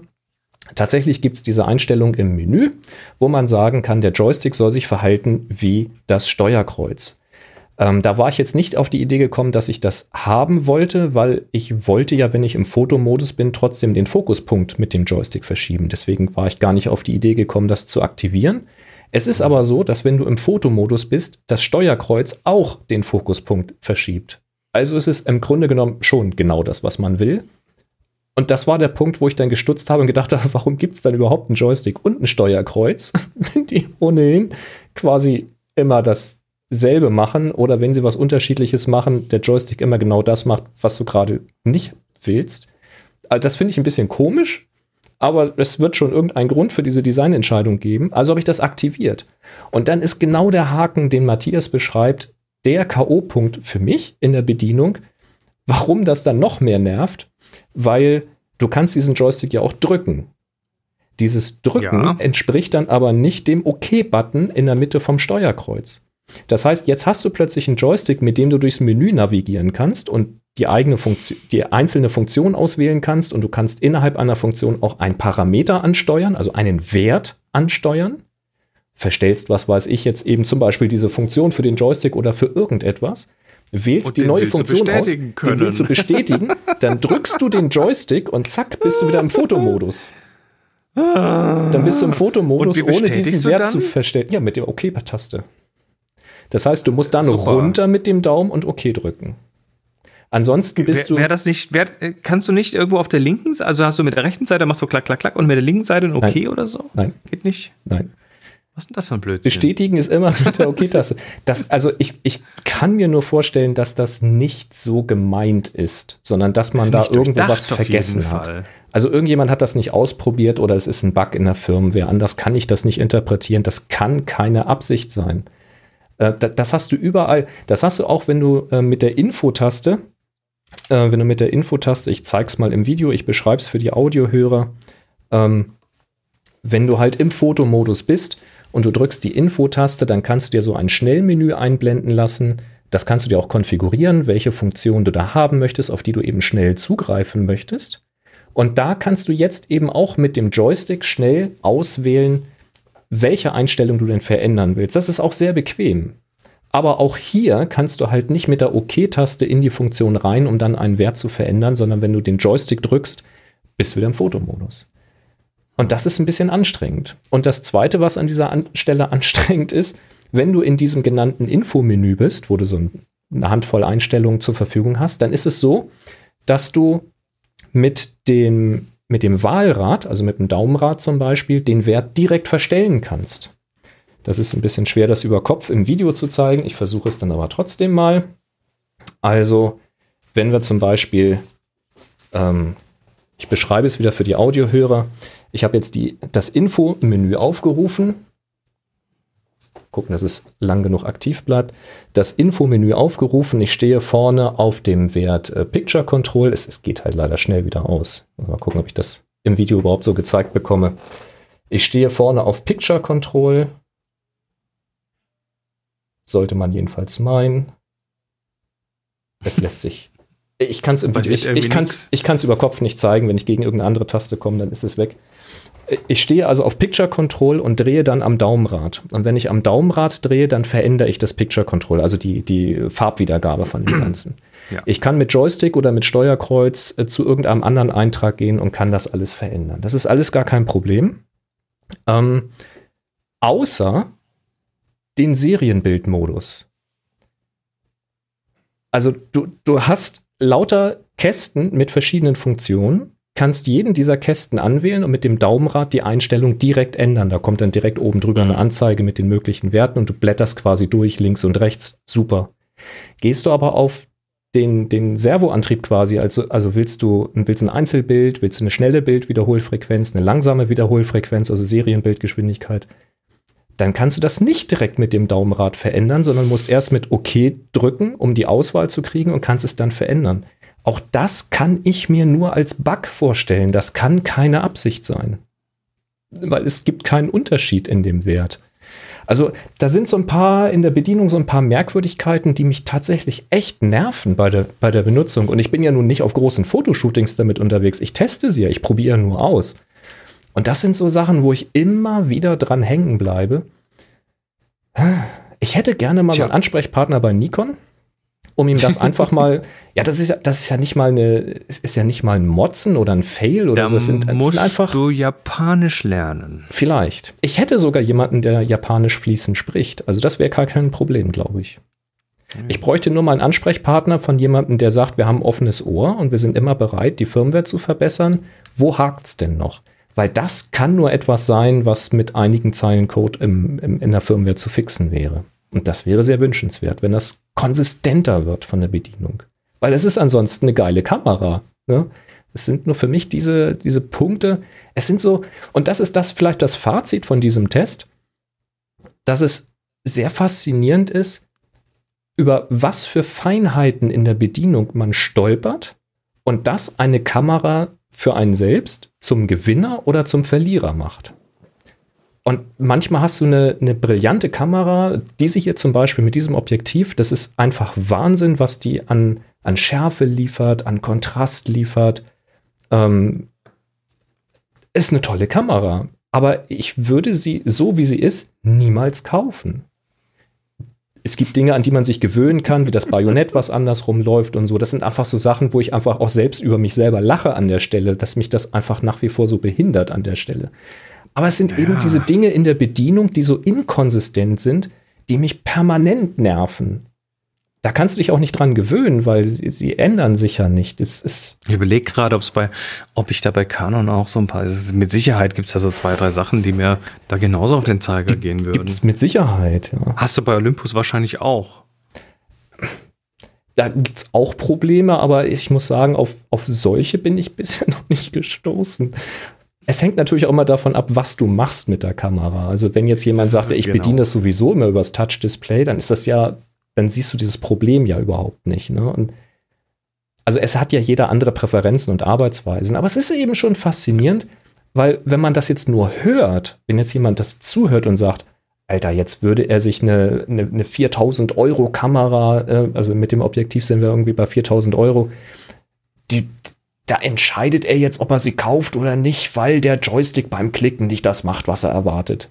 Tatsächlich gibt es diese Einstellung im Menü, wo man sagen kann, der Joystick soll sich verhalten wie das Steuerkreuz. Ähm, da war ich jetzt nicht auf die Idee gekommen, dass ich das haben wollte, weil ich wollte ja, wenn ich im Fotomodus bin, trotzdem den Fokuspunkt mit dem Joystick verschieben. Deswegen war ich gar nicht auf die Idee gekommen, das zu aktivieren. Es ist aber so, dass wenn du im Fotomodus bist, das Steuerkreuz auch den Fokuspunkt verschiebt. Also ist es im Grunde genommen schon genau das, was man will. Und das war der Punkt, wo ich dann gestutzt habe und gedacht habe, warum gibt es dann überhaupt einen Joystick und ein Steuerkreuz, wenn die ohnehin quasi immer dasselbe machen oder wenn sie was Unterschiedliches machen, der Joystick immer genau das macht, was du gerade nicht willst. Also das finde ich ein bisschen komisch, aber es wird schon irgendeinen Grund für diese Designentscheidung geben. Also habe ich das aktiviert. Und dann ist genau der Haken, den Matthias beschreibt, der K.O.-Punkt für mich in der Bedienung. Warum das dann noch mehr nervt? Weil du kannst diesen Joystick ja auch drücken. Dieses Drücken Ja. entspricht dann aber nicht dem OK-Button in der Mitte vom Steuerkreuz. Das heißt, jetzt hast du plötzlich einen Joystick, mit dem du durchs Menü navigieren kannst und die eigene Funktion, die einzelne Funktion auswählen kannst und du kannst innerhalb einer Funktion auch einen Parameter ansteuern, also einen Wert ansteuern. Verstellst, was weiß ich jetzt eben zum Beispiel diese Funktion für den Joystick oder für irgendetwas. Wählst Und die neue Funktion aus, bestätigen den können. willst du bestätigen, dann drückst du den Joystick und zack, bist du wieder im Fotomodus. Dann bist du im Fotomodus, Und wie ohne diesen Wert dann? zu verstellen. Ja, mit der OK-Taste. Das heißt, du musst dann Super. runter mit dem Daumen und OK drücken. Ansonsten bist Wär, du. wär das nicht, wär, äh, kannst du nicht irgendwo auf der linken Seite, also hast du mit der rechten Seite machst du klack, klack, klack und mit der linken Seite ein OK Nein. oder so? Nein, Geht nicht? nein. Was ist denn das für ein Blödsinn? Bestätigen ist immer mit der OK-Taste. Das, also ich, ich kann mir nur vorstellen, dass das nicht so gemeint ist, sondern dass man Ist da irgendwo was vergessen hat. Fall. Also irgendjemand hat das nicht ausprobiert oder es ist ein Bug in der Firmware. Anders kann ich das nicht interpretieren. Das kann keine Absicht sein. Äh, da- das hast du überall. Das hast du auch, wenn du äh, mit der Infotaste, äh, wenn du mit der Infotaste, ich zeig's mal im Video, ich beschreibe es für die Audiohörer, ähm, wenn du halt im Fotomodus bist und du drückst die Infotaste, dann kannst du dir so ein Schnellmenü einblenden lassen. Das kannst du dir auch konfigurieren, welche Funktion du da haben möchtest, auf die du eben schnell zugreifen möchtest. Und da kannst du jetzt eben auch mit dem Joystick schnell auswählen, welche Einstellung du denn verändern willst. Das ist auch sehr bequem. Aber auch hier kannst du halt nicht mit der OK-Taste in die Funktion rein, um dann einen Wert zu verändern, sondern wenn du den Joystick drückst, bist du wieder im Fotomodus. Und das ist ein bisschen anstrengend. Und das Zweite, was an dieser an Stelle anstrengend ist, wenn du in diesem genannten Infomenü bist, wo du so ein- eine Handvoll Einstellungen zur Verfügung hast, dann ist es so, dass du mit dem, mit dem Wahlrad, also mit dem Daumenrad zum Beispiel, den Wert direkt verstellen kannst. Das ist ein bisschen schwer, das über Kopf im Video zu zeigen. Ich versuche es dann aber trotzdem mal. Also, wenn wir zum Beispiel, ähm, ich beschreibe es wieder für die Audiohörer, ich habe jetzt die, das Info-Menü aufgerufen. Gucken, dass es lang genug aktiv bleibt. Das Info-Menü aufgerufen. Ich stehe vorne auf dem Wert äh, Picture Control. Es, es geht halt leider schnell wieder aus. Mal gucken, ob ich das im Video überhaupt so gezeigt bekomme. Ich stehe vorne auf Picture Control. Sollte man jedenfalls meinen. Es lässt sich. Ich kann es im Video, ich, ich kann's, ich kann's über Kopf nicht zeigen. Wenn ich gegen irgendeine andere Taste komme, dann ist es weg. Ich stehe also auf Picture Control und drehe dann am Daumenrad. Und wenn ich am Daumenrad drehe, dann verändere ich das Picture Control, also die, die Farbwiedergabe von dem Ganzen. Ja. Ich kann mit Joystick oder mit Steuerkreuz äh, zu irgendeinem anderen Eintrag gehen und kann das alles verändern. Das ist alles gar kein Problem. Ähm, außer den Serienbildmodus. Also du, du hast lauter Kästen mit verschiedenen Funktionen, kannst jeden dieser Kästen anwählen und mit dem Daumenrad die Einstellung direkt ändern. Da kommt dann direkt oben drüber eine Anzeige mit den möglichen Werten und du blätterst quasi durch, links und rechts. Super. Gehst du aber auf den, den Servoantrieb quasi, also, also willst du willst ein Einzelbild, willst du eine schnelle Bildwiederholfrequenz, eine langsame Wiederholfrequenz, also Serienbildgeschwindigkeit, dann kannst du das nicht direkt mit dem Daumenrad verändern, sondern musst erst mit OK drücken, um die Auswahl zu kriegen und kannst es dann verändern. Auch das kann ich mir nur als Bug vorstellen. Das kann keine Absicht sein. Weil es gibt keinen Unterschied in dem Wert. Also da sind so ein paar in der Bedienung so ein paar Merkwürdigkeiten, die mich tatsächlich echt nerven bei der, bei der Benutzung. Und ich bin ja nun nicht auf großen Fotoshootings damit unterwegs. Ich teste sie ja, ich probiere nur aus. Und das sind so Sachen, wo ich immer wieder dran hängen bleibe. Ich hätte gerne mal Tja. so einen Ansprechpartner bei Nikon, um ihm das einfach mal, ja, das ist ja, das ist ja nicht mal eine, es ist ja nicht mal ein Motzen oder ein Fail oder Da so. Es sind, es musst sind einfach du Japanisch lernen. vielleicht. Ich hätte sogar jemanden, der Japanisch fließend spricht. Also das wäre gar kein Problem, glaube ich. Ich bräuchte nur mal einen Ansprechpartner von jemandem, der sagt, wir haben ein offenes Ohr und wir sind immer bereit, die Firmware zu verbessern. Wo hakt's denn noch? Weil das kann nur etwas sein, was mit einigen Zeilen Code im, im, in der Firmware zu fixen wäre. Und das wäre sehr wünschenswert, wenn das konsistenter wird von der Bedienung. Weil es ist ansonsten eine geile Kamera. Ne? Es sind nur für mich diese, diese Punkte. Es sind so, und das ist das vielleicht das Fazit von diesem Test, dass es sehr faszinierend ist, über was für Feinheiten in der Bedienung man stolpert und das eine Kamera für einen selbst zum Gewinner oder zum Verlierer macht. Und manchmal hast du eine, eine brillante Kamera, diese hier zum Beispiel mit diesem Objektiv, das ist einfach Wahnsinn, was die an, an Schärfe liefert, an Kontrast liefert. Ähm, ist eine tolle Kamera, aber ich würde sie, so wie sie ist, niemals kaufen es gibt Dinge, an die man sich gewöhnen kann, wie das Bajonett, was andersrum läuft und so. Das sind einfach so Sachen, wo ich einfach auch selbst über mich selber lache an der Stelle, dass mich das einfach nach wie vor so behindert an der Stelle. Aber es sind ja. eben diese Dinge in der Bedienung, die so inkonsistent sind, die mich permanent nerven da kannst du dich auch nicht dran gewöhnen, weil sie, sie ändern sich ja nicht. Es ist ich überlege gerade, ob es bei, ob ich da bei Canon auch so ein paar, ist, mit Sicherheit gibt es da so zwei, drei Sachen, die mir da genauso auf den Zeiger gehen würden. Gibt's mit Sicherheit, ja. Hast du bei Olympus wahrscheinlich auch. Da gibt es auch Probleme, aber ich muss sagen, auf, auf solche bin ich bisher noch nicht gestoßen. Es hängt natürlich auch immer davon ab, was du machst mit der Kamera. Also wenn jetzt jemand sagt, ich genau. bediene das sowieso immer übers Touch-Display, dann ist das ja dann siehst du dieses Problem ja überhaupt nicht. Ne? Und also es hat ja jeder andere Präferenzen und Arbeitsweisen, aber es ist eben schon faszinierend, weil wenn man das jetzt nur hört, wenn jetzt jemand das zuhört und sagt, Alter, jetzt würde er sich eine, eine, eine 4000 Euro Kamera, äh, also mit dem Objektiv sind wir irgendwie bei 4000 Euro, die, da entscheidet er jetzt, ob er sie kauft oder nicht, weil der Joystick beim Klicken nicht das macht, was er erwartet.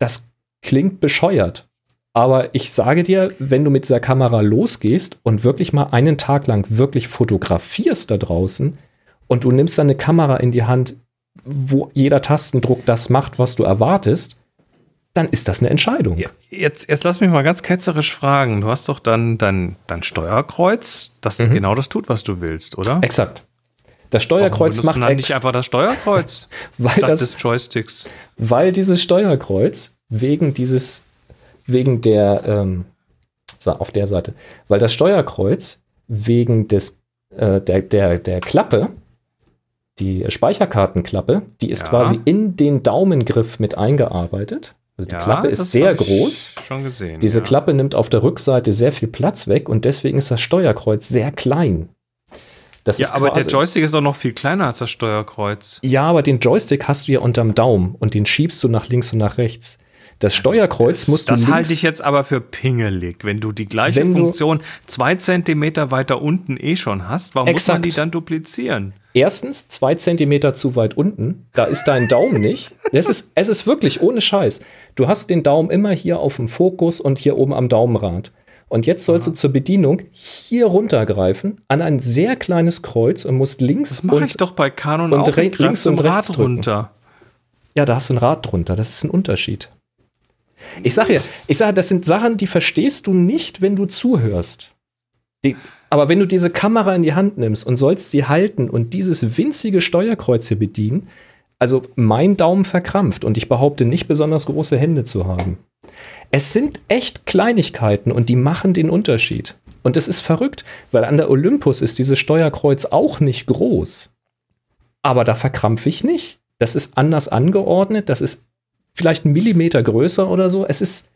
Das klingt bescheuert. Aber ich sage dir, wenn du mit dieser Kamera losgehst und wirklich mal einen Tag lang wirklich fotografierst da draußen und du nimmst dann eine Kamera in die Hand, wo jeder Tastendruck das macht, was du erwartest, dann ist das eine Entscheidung. Ja, jetzt, jetzt lass mich mal ganz ketzerisch fragen. Du hast doch dann dein, dein Steuerkreuz, das mhm. genau das tut, was du willst, oder? Exakt. Das Steuerkreuz macht dann nicht einfach das Steuerkreuz weil das, des Joysticks. Weil dieses Steuerkreuz wegen dieses wegen der, ähm, auf der Seite, weil das Steuerkreuz wegen des, äh, der, der, der Klappe, die Speicherkartenklappe, die ist ja. quasi in den Daumengriff mit eingearbeitet. Also die ja, Klappe ist sehr groß. Schon gesehen. Diese ja. Klappe nimmt auf der Rückseite sehr viel Platz weg und deswegen ist das Steuerkreuz sehr klein. Das ja, aber der Joystick ist auch noch viel kleiner als das Steuerkreuz. Ja, aber den Joystick hast du ja unterm Daumen und den schiebst du nach links und nach rechts. Das Steuerkreuz das, musst du. Das halte ich jetzt aber für pingelig. Wenn du die gleiche Funktion zwei Zentimeter weiter unten eh schon hast, warum exakt. muss man die dann duplizieren? Erstens, zwei Zentimeter zu weit unten. Da ist dein Daumen nicht. Es ist, es ist wirklich ohne Scheiß. Du hast den Daumen immer hier auf dem Fokus und hier oben am Daumenrad. Und jetzt sollst Aha. du zur Bedienung hier runtergreifen an ein sehr kleines Kreuz und musst links das mache ich doch bei Canon und auch. links und rechts Rad runter. Ja, da hast du ein Rad drunter. Das ist ein Unterschied. Ich sage ja, ich sage, das sind Sachen, die verstehst du nicht, wenn du zuhörst. Die, aber wenn du diese Kamera in die Hand nimmst und sollst sie halten und dieses winzige Steuerkreuz hier bedienen, also mein Daumen verkrampft und ich behaupte nicht besonders große Hände zu haben. Es sind echt Kleinigkeiten und die machen den Unterschied. Und es ist verrückt, weil an der Olympus ist dieses Steuerkreuz auch nicht groß. Aber da verkrampfe ich nicht. Das ist anders angeordnet, das ist vielleicht einen Millimeter größer oder so. Es ist,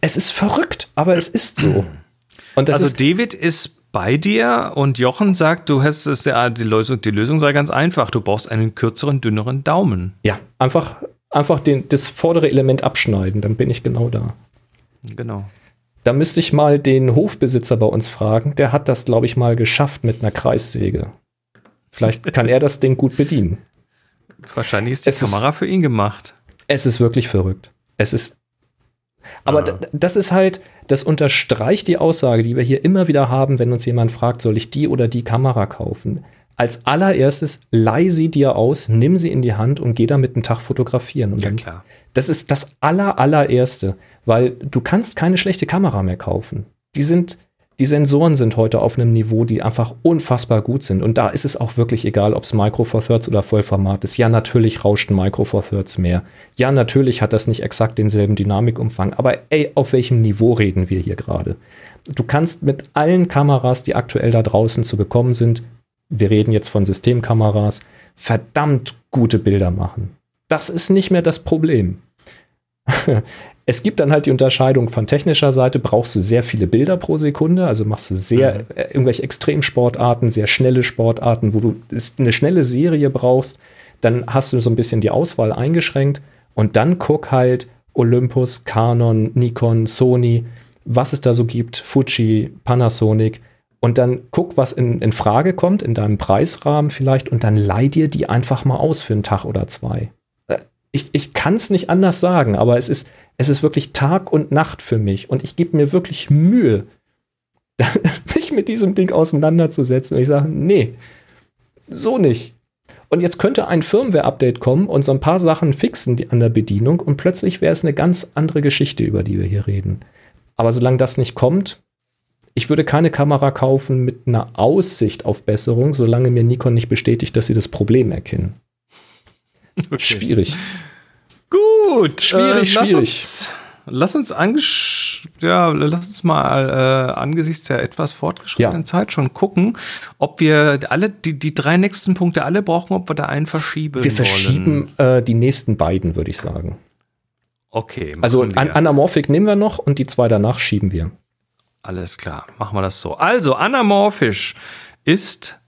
es ist verrückt, aber es ist so. also ist David ist bei dir und Jochen sagt, du hast es ja, die Lösung, die Lösung sei ganz einfach. Du brauchst einen kürzeren, dünneren Daumen. Ja, einfach, einfach den, das vordere Element abschneiden, dann bin ich genau da. Genau. Da müsste ich mal den Hofbesitzer bei uns fragen. Der hat das, glaube ich, mal geschafft mit einer Kreissäge. Vielleicht kann er das Ding gut bedienen. Wahrscheinlich ist die es Kamera ist, für ihn gemacht. Es ist wirklich verrückt. Es ist. Aber ah. das ist halt, das unterstreicht die Aussage, die wir hier immer wieder haben, wenn uns jemand fragt, soll ich die oder die Kamera kaufen? Als allererstes leih sie dir aus, nimm sie in die Hand und geh damit einen Tag fotografieren. Und ja, klar. Das ist das aller, allererste, weil du kannst keine schlechte Kamera mehr kaufen. Die sind, die Sensoren sind heute auf einem Niveau, die einfach unfassbar gut sind. Und da ist es auch wirklich egal, ob es Micro Four Thirds oder Vollformat ist. Ja, natürlich rauscht Micro Four Thirds mehr. Ja, natürlich hat das nicht exakt denselben Dynamikumfang. Aber ey, auf welchem Niveau reden wir hier gerade? Du kannst mit allen Kameras, die aktuell da draußen zu bekommen sind, wir reden jetzt von Systemkameras, verdammt gute Bilder machen. Das ist nicht mehr das Problem. es gibt dann halt die Unterscheidung von technischer Seite, brauchst du sehr viele Bilder pro Sekunde, also machst du sehr mhm. äh, irgendwelche Extremsportarten, sehr schnelle Sportarten, wo du eine schnelle Serie brauchst, dann hast du so ein bisschen die Auswahl eingeschränkt und dann guck halt Olympus, Canon, Nikon, Sony, was es da so gibt, Fuji, Panasonic und dann guck, was in, in Frage kommt, in deinem Preisrahmen vielleicht und dann leih dir die einfach mal aus für einen Tag oder zwei. Äh, ich, ich kann es nicht anders sagen, aber es ist, es ist wirklich Tag und Nacht für mich und ich gebe mir wirklich Mühe, mich mit diesem Ding auseinanderzusetzen. Und ich sage, nee, so nicht. Und jetzt könnte ein Firmware-Update kommen und so ein paar Sachen fixen die, an der Bedienung und plötzlich wäre es eine ganz andere Geschichte, über die wir hier reden. Aber solange das nicht kommt, ich würde keine Kamera kaufen mit einer Aussicht auf Besserung, solange mir Nikon nicht bestätigt, dass sie das Problem erkennen. Okay. Schwierig. Gut, schwierig, äh, schwierig. Uns, lass uns, ja, lass uns mal äh, angesichts der etwas fortgeschrittenen ja. Zeit schon gucken, ob wir alle die, die drei nächsten Punkte alle brauchen, ob wir da einen verschieben. Wir verschieben äh, die nächsten beiden, würde ich sagen. Okay. Also an Anamorphic nehmen wir noch und die zwei danach schieben wir. Alles klar, machen wir das so. Also anamorphisch ist,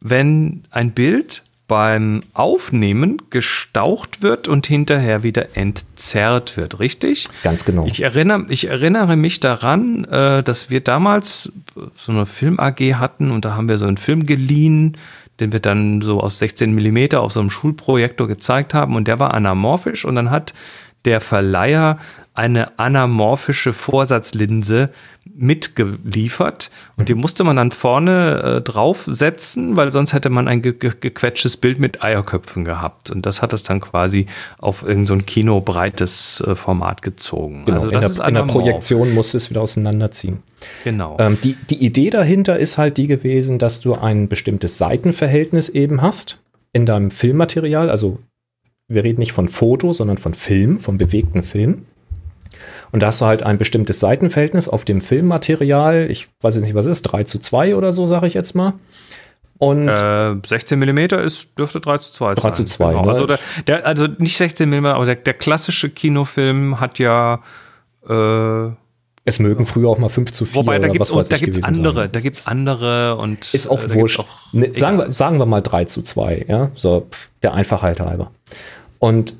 wenn ein Bild beim Aufnehmen gestaucht wird und hinterher wieder entzerrt wird, richtig? Ganz genau. Ich erinnere, ich erinnere mich daran, äh, dass wir damals so eine Film-AG hatten und da haben wir so einen Film geliehen, den wir dann so aus 16 Millimeter auf so einem Schulprojektor gezeigt haben und der war anamorphisch und dann hat der Verleiher eine anamorphische Vorsatzlinse mitgeliefert und die musste man dann vorne äh, draufsetzen, weil sonst hätte man ein ge ge gequetschtes Bild mit Eierköpfen gehabt und das hat es dann quasi auf irgendein so kinobreites äh, Format gezogen. Genau, also in, der, in der Projektion musste es wieder auseinanderziehen. Genau. Ähm, die, die Idee dahinter ist halt die gewesen, dass du ein bestimmtes Seitenverhältnis eben hast in deinem Filmmaterial, also wir reden nicht von Foto, sondern von Film, vom bewegten Film. Und da hast du halt ein bestimmtes Seitenverhältnis auf dem Filmmaterial. Ich weiß jetzt nicht, was ist, 3 zu 2 oder so, sage ich jetzt mal. Und äh, 16 mm ist, dürfte 3 zu 2 3 sein. 3 zu 2. Genau. Ne? Also, der, der, also nicht 16 mm, aber der, der klassische Kinofilm hat ja äh, es mögen früher auch mal 5 zu 4 Wobei, da gibt es da gibt's andere, sein. da gibt es andere und. Ist auch äh, wurscht. Auch, ne, sagen, wir, sagen wir mal 3 zu 2, ja, so der Einfachheit halber. Und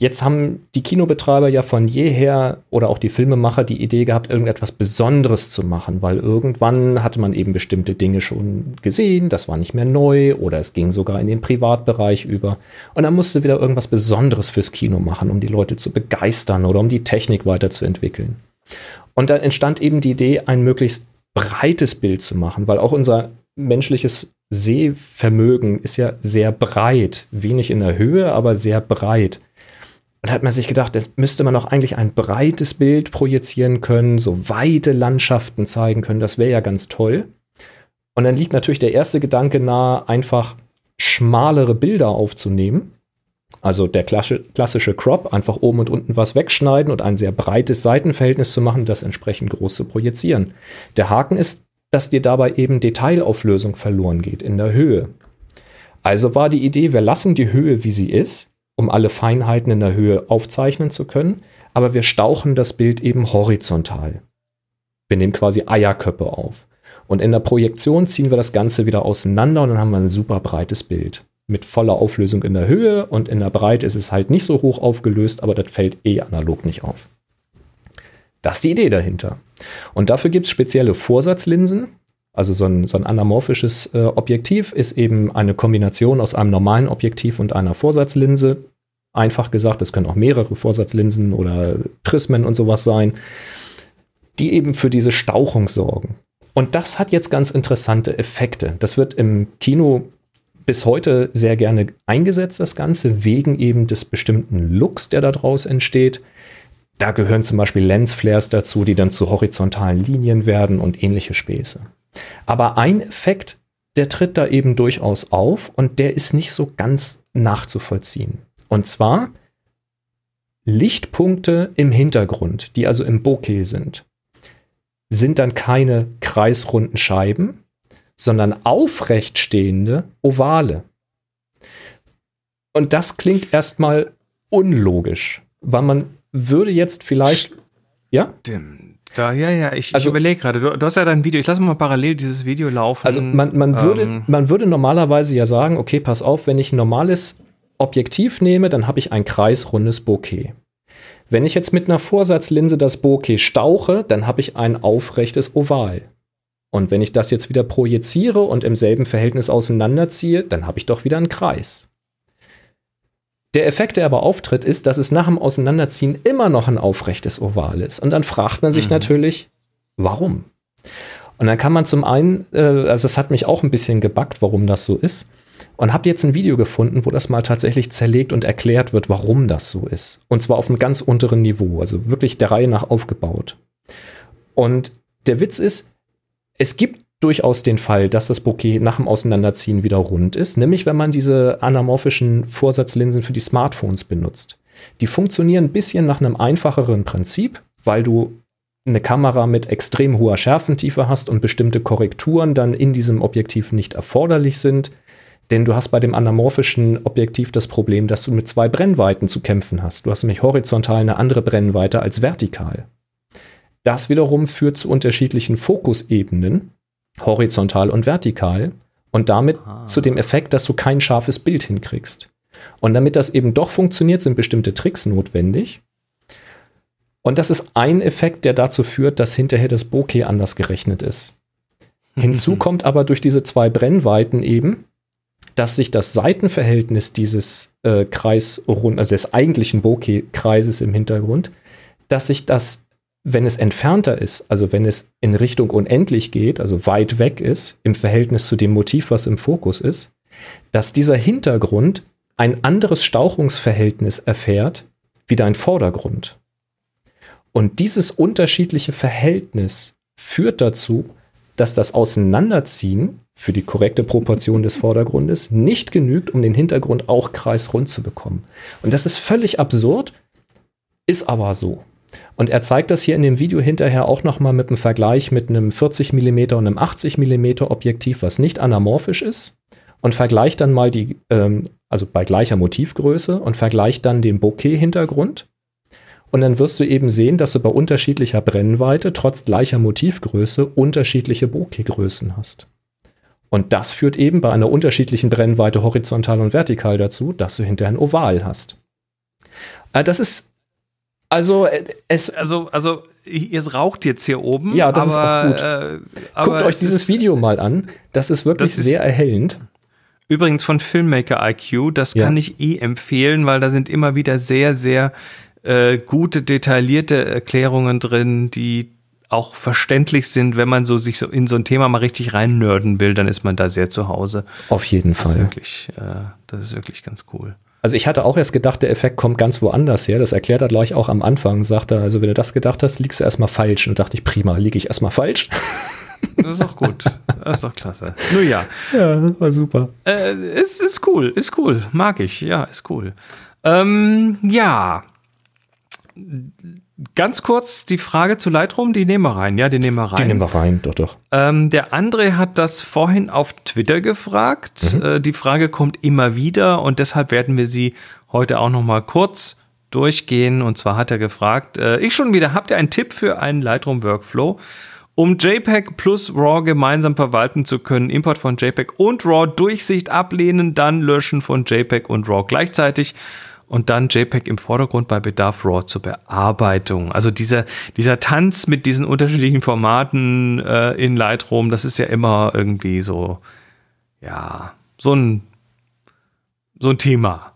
jetzt haben die Kinobetreiber ja von jeher oder auch die Filmemacher die Idee gehabt, irgendetwas Besonderes zu machen, weil irgendwann hatte man eben bestimmte Dinge schon gesehen, das war nicht mehr neu oder es ging sogar in den Privatbereich über. Und dann musste wieder irgendwas Besonderes fürs Kino machen, um die Leute zu begeistern oder um die Technik weiterzuentwickeln. Und dann entstand eben die Idee, ein möglichst breites Bild zu machen, weil auch unser menschliches Sehvermögen ist ja sehr breit, wenig in der Höhe, aber sehr breit. Und da hat man sich gedacht, jetzt müsste man auch eigentlich ein breites Bild projizieren können, so weite Landschaften zeigen können, das wäre ja ganz toll. Und dann liegt natürlich der erste Gedanke nahe, einfach schmalere Bilder aufzunehmen also der klassische Crop, einfach oben und unten was wegschneiden und ein sehr breites Seitenverhältnis zu machen, das entsprechend groß zu projizieren. Der Haken ist, dass dir dabei eben Detailauflösung verloren geht in der Höhe. Also war die Idee, wir lassen die Höhe, wie sie ist, um alle Feinheiten in der Höhe aufzeichnen zu können, aber wir stauchen das Bild eben horizontal. Wir nehmen quasi Eierköpfe auf. Und in der Projektion ziehen wir das Ganze wieder auseinander und dann haben wir ein super breites Bild mit voller Auflösung in der Höhe und in der Breite ist es halt nicht so hoch aufgelöst, aber das fällt eh analog nicht auf. Das ist die Idee dahinter. Und dafür gibt es spezielle Vorsatzlinsen. Also so ein, so ein anamorphisches äh, Objektiv ist eben eine Kombination aus einem normalen Objektiv und einer Vorsatzlinse. Einfach gesagt, es können auch mehrere Vorsatzlinsen oder Prismen und sowas sein, die eben für diese Stauchung sorgen. Und das hat jetzt ganz interessante Effekte. Das wird im Kino bis heute sehr gerne eingesetzt, das Ganze, wegen eben des bestimmten Looks, der daraus entsteht. Da gehören zum Beispiel Lensflares dazu, die dann zu horizontalen Linien werden und ähnliche Späße. Aber ein Effekt, der tritt da eben durchaus auf und der ist nicht so ganz nachzuvollziehen. Und zwar Lichtpunkte im Hintergrund, die also im Bokeh sind, sind dann keine kreisrunden Scheiben, sondern aufrecht stehende Ovale. Und das klingt erstmal unlogisch, weil man würde jetzt vielleicht, ja? Stimmt. Da, ja, ja, ich, Also- ich überlege gerade, du, du hast ja dein Video, ich lasse mal parallel dieses Video laufen. Also man, man, würde, Ähm, man würde normalerweise ja sagen, okay, pass auf, wenn ich ein normales Objektiv nehme, dann habe ich ein kreisrundes Bokeh. Wenn ich jetzt mit einer Vorsatzlinse das Bokeh stauche, dann habe ich ein aufrechtes Oval. Und wenn ich das jetzt wieder projiziere und im selben Verhältnis auseinanderziehe, dann habe ich doch wieder einen Kreis. Der Effekt, der aber auftritt, ist, dass es nach dem Auseinanderziehen immer noch ein aufrechtes Oval ist. Und dann fragt man sich Mhm. natürlich, warum? Und dann kann man zum einen, äh, also es hat mich auch ein bisschen gebackt, warum das so ist. Und habe jetzt ein Video gefunden, wo das mal tatsächlich zerlegt und erklärt wird, warum das so ist. Und zwar auf einem ganz unteren Niveau, also wirklich der Reihe nach aufgebaut. Und der Witz ist, es gibt durchaus den Fall, dass das Bokeh nach dem Auseinanderziehen wieder rund ist, nämlich wenn man diese anamorphischen Vorsatzlinsen für die Smartphones benutzt. Die funktionieren ein bisschen nach einem einfacheren Prinzip, weil du eine Kamera mit extrem hoher Schärfentiefe hast und bestimmte Korrekturen dann in diesem Objektiv nicht erforderlich sind. Denn du hast bei dem anamorphischen Objektiv das Problem, dass du mit zwei Brennweiten zu kämpfen hast. Du hast nämlich horizontal eine andere Brennweite als vertikal. Das wiederum führt zu unterschiedlichen Fokusebenen, horizontal und vertikal, und damit zu dem Effekt, dass du kein scharfes Bild hinkriegst. Und damit das eben doch funktioniert, sind bestimmte Tricks notwendig. Und das ist ein Effekt, der dazu führt, dass hinterher das Bokeh anders gerechnet ist. Hinzu kommt aber durch diese zwei Brennweiten eben, dass sich das Seitenverhältnis dieses äh, Kreisrund, also des eigentlichen Bokeh-Kreises im Hintergrund, dass sich das, wenn es entfernter ist, also wenn es in Richtung unendlich geht, also weit weg ist, im Verhältnis zu dem Motiv, was im Fokus ist, dass dieser Hintergrund ein anderes Stauchungsverhältnis erfährt wie dein Vordergrund. Und dieses unterschiedliche Verhältnis führt dazu, dass das Auseinanderziehen für die korrekte Proportion des Vordergrundes nicht genügt, um den Hintergrund auch kreisrund zu bekommen. Und das ist völlig absurd, ist aber so. Und er zeigt das hier in dem Video hinterher auch nochmal mit einem Vergleich mit einem 40 mm und einem 80 mm Objektiv, was nicht anamorphisch ist. Und vergleicht dann mal die, ähm, also bei gleicher Motivgröße und vergleicht dann den Bokeh-Hintergrund. Und dann wirst du eben sehen, dass du bei unterschiedlicher Brennweite trotz gleicher Motivgröße unterschiedliche Bokeh-Größen hast. Und das führt eben bei einer unterschiedlichen Brennweite horizontal und vertikal dazu, dass du hinterher ein Oval hast. Äh, das ist also äh, es Also, also, es raucht jetzt hier oben. Ja, das ist aber, auch gut. Äh, guckt euch es dieses ist Video mal an. Das ist wirklich Das ist- sehr erhellend. Übrigens von Filmmaker IQ. Das Ja. kann ich eh empfehlen, weil da sind immer wieder sehr, sehr äh, gute, detaillierte Erklärungen drin, die auch verständlich sind, wenn man so sich so in so ein Thema mal richtig reinnörden will, dann ist man da sehr zu Hause. Auf jeden Das ist Fall. wirklich, äh, das ist wirklich ganz cool. Also ich hatte auch erst gedacht, der Effekt kommt ganz woanders her. Das erklärt er gleich auch am Anfang. Sagt er, also wenn du das gedacht hast, liegst du erstmal falsch. Und dachte ich, prima, liege ich erstmal falsch. Das ist doch gut. Das ist doch klasse. Nur ja. Ja, war super. Äh, ist, ist cool, ist cool. Mag ich, ja, ist cool. Ähm, ja. Ganz kurz die Frage zu Lightroom, die nehmen wir rein. Ja, die nehmen wir rein. Die nehmen wir rein, doch, doch. Ähm, der André hat das vorhin auf Twitter gefragt. Mhm. Äh, die Frage kommt immer wieder und deshalb werden wir sie heute auch noch mal kurz durchgehen. Und zwar hat er gefragt, äh, ich schon wieder, habt ihr einen Tipp für einen Lightroom Workflow? Um JPEG plus RAW gemeinsam verwalten zu können, Import von JPEG und RAW, Durchsicht ablehnen, dann Löschen von JPEG und RAW gleichzeitig und dann JPEG im Vordergrund bei Bedarf RAW zur Bearbeitung. Also dieser, dieser Tanz mit diesen unterschiedlichen Formaten äh, in Lightroom, das ist ja immer irgendwie so, ja, so ein, so ein Thema.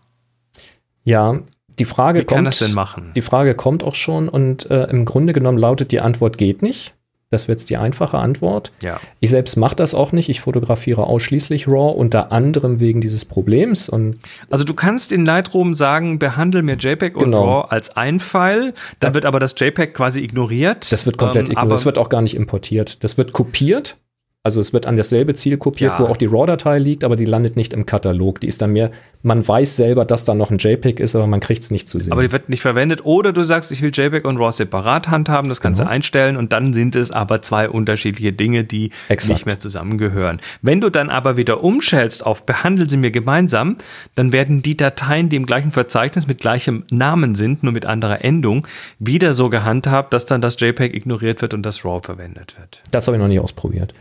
Ja, die Frage Wie kommt. kann das denn machen? Die Frage kommt auch schon und äh, im Grunde genommen lautet die Antwort geht nicht. Das wird jetzt die einfache Antwort. Ja. Ich selbst mache das auch nicht. Ich fotografiere ausschließlich RAW, unter anderem wegen dieses Problems. Und Also du kannst in Lightroom sagen, behandle mir JPEG und Genau. RAW als ein File, dann wird aber das JPEG quasi ignoriert. das wird komplett Ähm, ignoriert. aber Das wird auch gar nicht importiert. Das wird kopiert Also es wird an dasselbe Ziel kopiert, Ja. wo auch die RAW-Datei liegt, aber die landet nicht im Katalog. Die ist dann mehr, man weiß selber, dass da noch ein JPEG ist, aber man kriegt es nicht zu sehen. Aber die wird nicht verwendet. Oder du sagst, ich will JPEG und RAW separat handhaben, das kannst Genau. du einstellen und dann sind es aber zwei unterschiedliche Dinge, die Exakt. nicht mehr zusammengehören. Wenn du dann aber wieder umstellst auf behandeln sie mir gemeinsam, dann werden die Dateien, die im gleichen Verzeichnis mit gleichem Namen sind, nur mit anderer Endung, wieder so gehandhabt, dass dann das JPEG ignoriert wird und das RAW verwendet wird. das habe ich noch nie ausprobiert.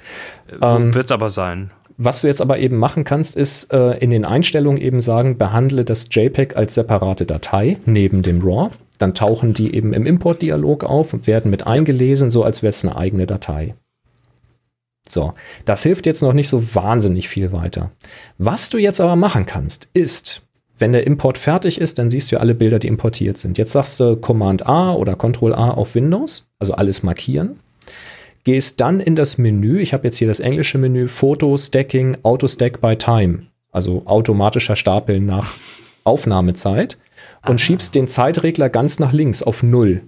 So wird es aber sein. Was du jetzt aber eben machen kannst, ist äh, in den Einstellungen eben sagen, behandle das JPEG als separate Datei neben dem RAW. Dann tauchen die eben im Import-Dialog auf und werden mit eingelesen, so als wäre es eine eigene Datei. So, das hilft jetzt noch nicht so wahnsinnig viel weiter. Was du jetzt aber machen kannst, ist, wenn der Import fertig ist, dann siehst du ja alle Bilder, die importiert sind. Jetzt sagst du Command A oder Control A auf Windows, also alles markieren gehst dann in das Menü, ich habe jetzt hier das englische Menü, Foto, Stacking, Auto Stack by Time, also automatischer Stapeln nach Aufnahmezeit und schiebst den Zeitregler ganz nach links auf Null.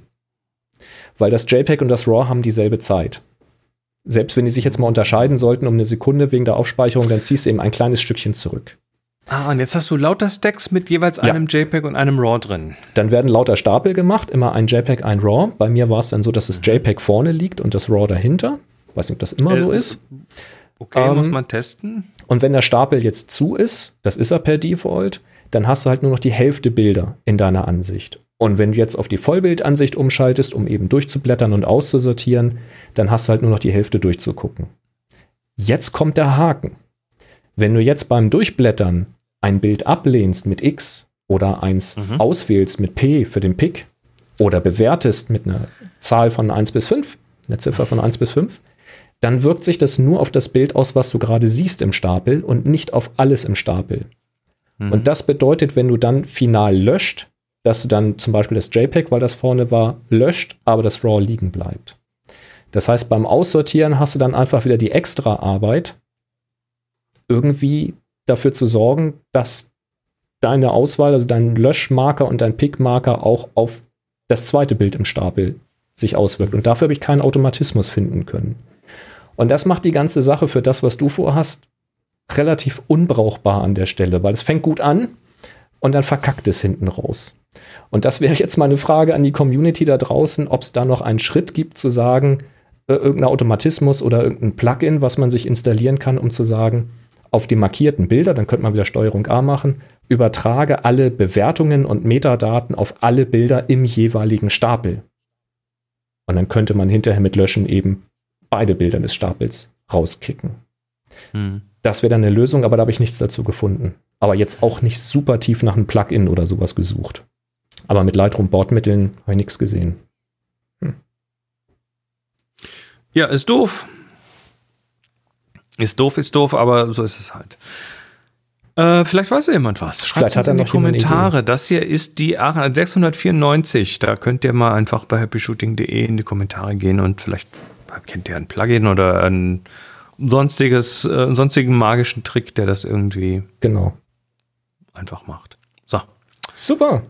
Weil das JPEG und das RAW haben dieselbe Zeit. Selbst wenn die sich jetzt mal unterscheiden sollten um eine Sekunde wegen der Aufspeicherung, dann ziehst du eben ein kleines Stückchen zurück. Ah, und jetzt hast du lauter Stacks mit jeweils Ja. einem JPEG und einem RAW drin. Dann werden lauter Stapel gemacht, immer ein JPEG, ein RAW. Bei mir war es dann so, dass das JPEG vorne liegt und das RAW dahinter. Weiß nicht, ob das immer Äh, so ist. Okay, Ähm, muss man testen. Und wenn der Stapel jetzt zu ist, das ist er per Default, dann hast du halt nur noch die Hälfte Bilder in deiner Ansicht. Und wenn du jetzt auf die Vollbildansicht umschaltest, um eben durchzublättern und auszusortieren, dann hast du halt nur noch die Hälfte durchzugucken. Jetzt kommt der Haken. Wenn du jetzt beim Durchblättern ein Bild ablehnst mit X oder eins auswählst mit P für den Pick oder bewertest mit einer Zahl von 1 bis 5, eine Ziffer von 1 bis 5, dann wirkt sich das nur auf das Bild aus, was du gerade siehst im Stapel und nicht auf alles im Stapel. Und das bedeutet, wenn du dann final löscht, dass du dann zum Beispiel das JPEG, weil das vorne war, löscht, aber das RAW liegen bleibt. Das heißt, beim Aussortieren hast du dann einfach wieder die extra Arbeit, irgendwie dafür zu sorgen, dass deine Auswahl, also dein Löschmarker und dein Pickmarker auch auf das zweite Bild im Stapel sich auswirkt. Und dafür habe ich keinen Automatismus finden können. Und das macht die ganze Sache für das, was du vorhast, relativ unbrauchbar an der Stelle, weil es fängt gut an und dann verkackt es hinten raus. Und das wäre jetzt mal eine Frage an die Community da draußen, ob es da noch einen Schritt gibt, zu sagen, äh, irgendein Automatismus oder irgendein Plugin, was man sich installieren kann, um zu sagen, auf die markierten Bilder, dann könnte man wieder Steuerung A machen, übertrage alle Bewertungen und Metadaten auf alle Bilder im jeweiligen Stapel. Und dann könnte man hinterher mit Löschen eben beide Bilder des Stapels rauskicken. Hm. Das wäre dann eine Lösung, aber da habe ich nichts dazu gefunden. Aber jetzt auch nicht super tief nach einem Plugin oder sowas gesucht. Aber mit Lightroom-Bordmitteln habe ich nichts gesehen. Ja, ist doof. Ist doof, ist doof, aber so ist es halt. Äh, vielleicht weiß ja jemand was. Schreibt er in die Kommentare. Das hier ist die 8- 694. Da könnt ihr mal einfach bei happyshooting.de in die Kommentare gehen und vielleicht kennt ihr ein Plugin oder ein sonstiges, äh, einen sonstigen magischen Trick, der das irgendwie Genau. einfach macht. So. Super.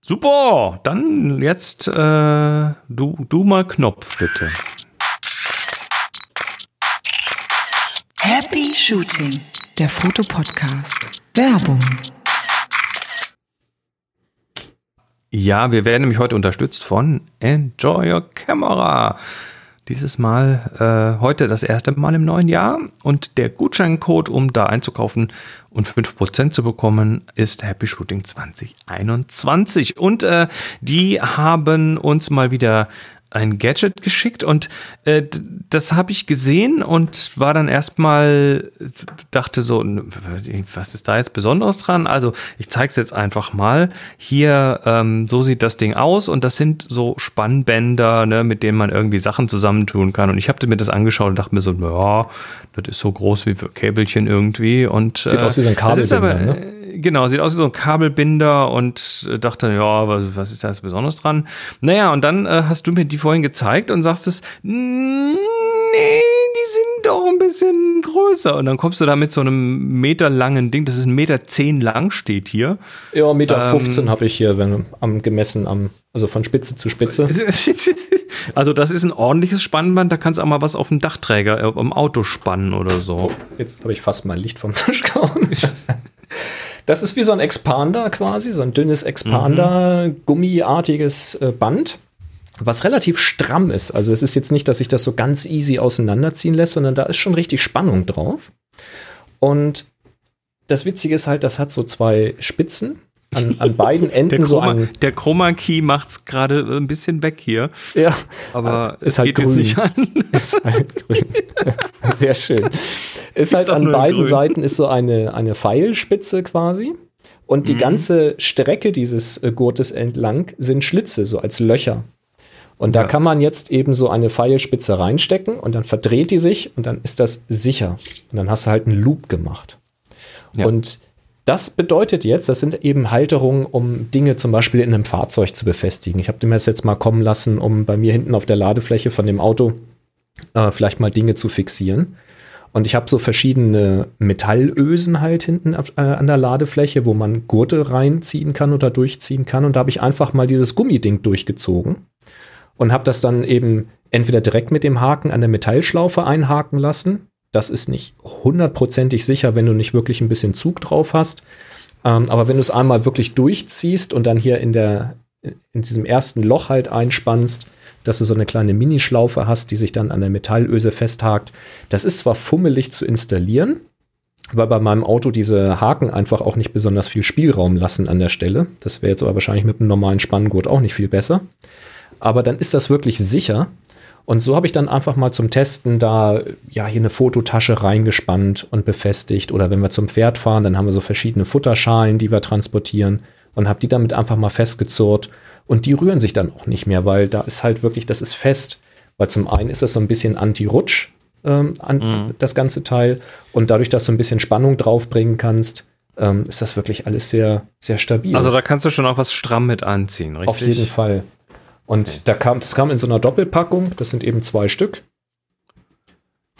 Super, dann jetzt äh, du, du mal Knopf bitte. Happy Shooting, der Fotopodcast. Werbung. Ja, wir werden nämlich heute unterstützt von Enjoy Your Camera. Dieses Mal äh, heute das erste Mal im neuen Jahr und der Gutscheincode, um da einzukaufen und 5% zu bekommen, ist Happy Shooting 2021. Und äh, die haben uns mal wieder ein Gadget geschickt und äh, das habe ich gesehen und war dann erstmal, dachte so, was ist da jetzt Besonderes dran? Also ich zeige es jetzt einfach mal. Hier, ähm, so sieht das Ding aus und das sind so Spannbänder, ne, mit denen man irgendwie Sachen zusammentun kann. Und ich habe mir das angeschaut und dachte mir so, ja, das ist so groß wie für Käbelchen irgendwie. Und, Sieht aus wie so ein das ist aber, Kabelbinder, äh, Genau, sieht aus wie so ein Kabelbinder und äh, dachte, ja, was, was ist da jetzt Besonderes dran? Naja, und dann äh, hast du mir die vorhin gezeigt und sagst es, nee, die sind doch ein bisschen größer. Und dann kommst du da mit so einem meterlangen Ding, das ist ein Meter zehn lang, steht hier. Ja, Meter ähm, 15 habe ich hier wenn, am gemessen, am, also von Spitze zu Spitze. Also das ist ein ordentliches Spannband, da kannst du auch mal was auf dem Dachträger, äh, am Auto spannen oder so. Jetzt habe ich fast mal Licht vom Tisch gehauen. Das ist wie so ein Expander quasi, so ein dünnes Expander, mhm. gummiartiges äh, Band was relativ stramm ist. Also es ist jetzt nicht, dass sich das so ganz easy auseinanderziehen lässt, sondern da ist schon richtig Spannung drauf. Und das Witzige ist halt, das hat so zwei Spitzen. An, an beiden Enden der so ein. Der Chroma Key macht es gerade ein bisschen weg hier. Ja. Aber ist halt geht grün. nicht an. Ist halt grün. Sehr schön. Ist halt an beiden grün. Seiten ist so eine, eine Pfeilspitze quasi. Und die mhm. ganze Strecke dieses äh, Gurtes entlang sind Schlitze, so als Löcher. Und da ja. kann man jetzt eben so eine Pfeilspitze reinstecken und dann verdreht die sich und dann ist das sicher. Und dann hast du halt einen Loop gemacht. Ja. Und das bedeutet jetzt, das sind eben Halterungen, um Dinge zum Beispiel in einem Fahrzeug zu befestigen. Ich habe das jetzt mal kommen lassen, um bei mir hinten auf der Ladefläche von dem Auto äh, vielleicht mal Dinge zu fixieren. Und ich habe so verschiedene Metallösen halt hinten auf, äh, an der Ladefläche, wo man Gurte reinziehen kann oder durchziehen kann. Und da habe ich einfach mal dieses Gummiding durchgezogen und habe das dann eben entweder direkt mit dem Haken an der Metallschlaufe einhaken lassen. Das ist nicht hundertprozentig sicher, wenn du nicht wirklich ein bisschen Zug drauf hast. Ähm, aber wenn du es einmal wirklich durchziehst und dann hier in, der, in diesem ersten Loch halt einspannst, dass du so eine kleine Minischlaufe hast, die sich dann an der Metallöse festhakt. Das ist zwar fummelig zu installieren, weil bei meinem Auto diese Haken einfach auch nicht besonders viel Spielraum lassen an der Stelle. Das wäre jetzt aber wahrscheinlich mit einem normalen Spanngurt auch nicht viel besser aber dann ist das wirklich sicher. Und so habe ich dann einfach mal zum Testen da ja hier eine Fototasche reingespannt und befestigt. Oder wenn wir zum Pferd fahren, dann haben wir so verschiedene Futterschalen, die wir transportieren und habe die damit einfach mal festgezurrt. Und die rühren sich dann auch nicht mehr, weil da ist halt wirklich, das ist fest. Weil zum einen ist das so ein bisschen Anti-Rutsch, ähm, an, mhm. das ganze Teil. Und dadurch, dass du ein bisschen Spannung draufbringen kannst, ähm, ist das wirklich alles sehr, sehr stabil. Also da kannst du schon auch was stramm mit anziehen, richtig? Auf jeden Fall. Und okay. da kam, das kam in so einer Doppelpackung, das sind eben zwei Stück.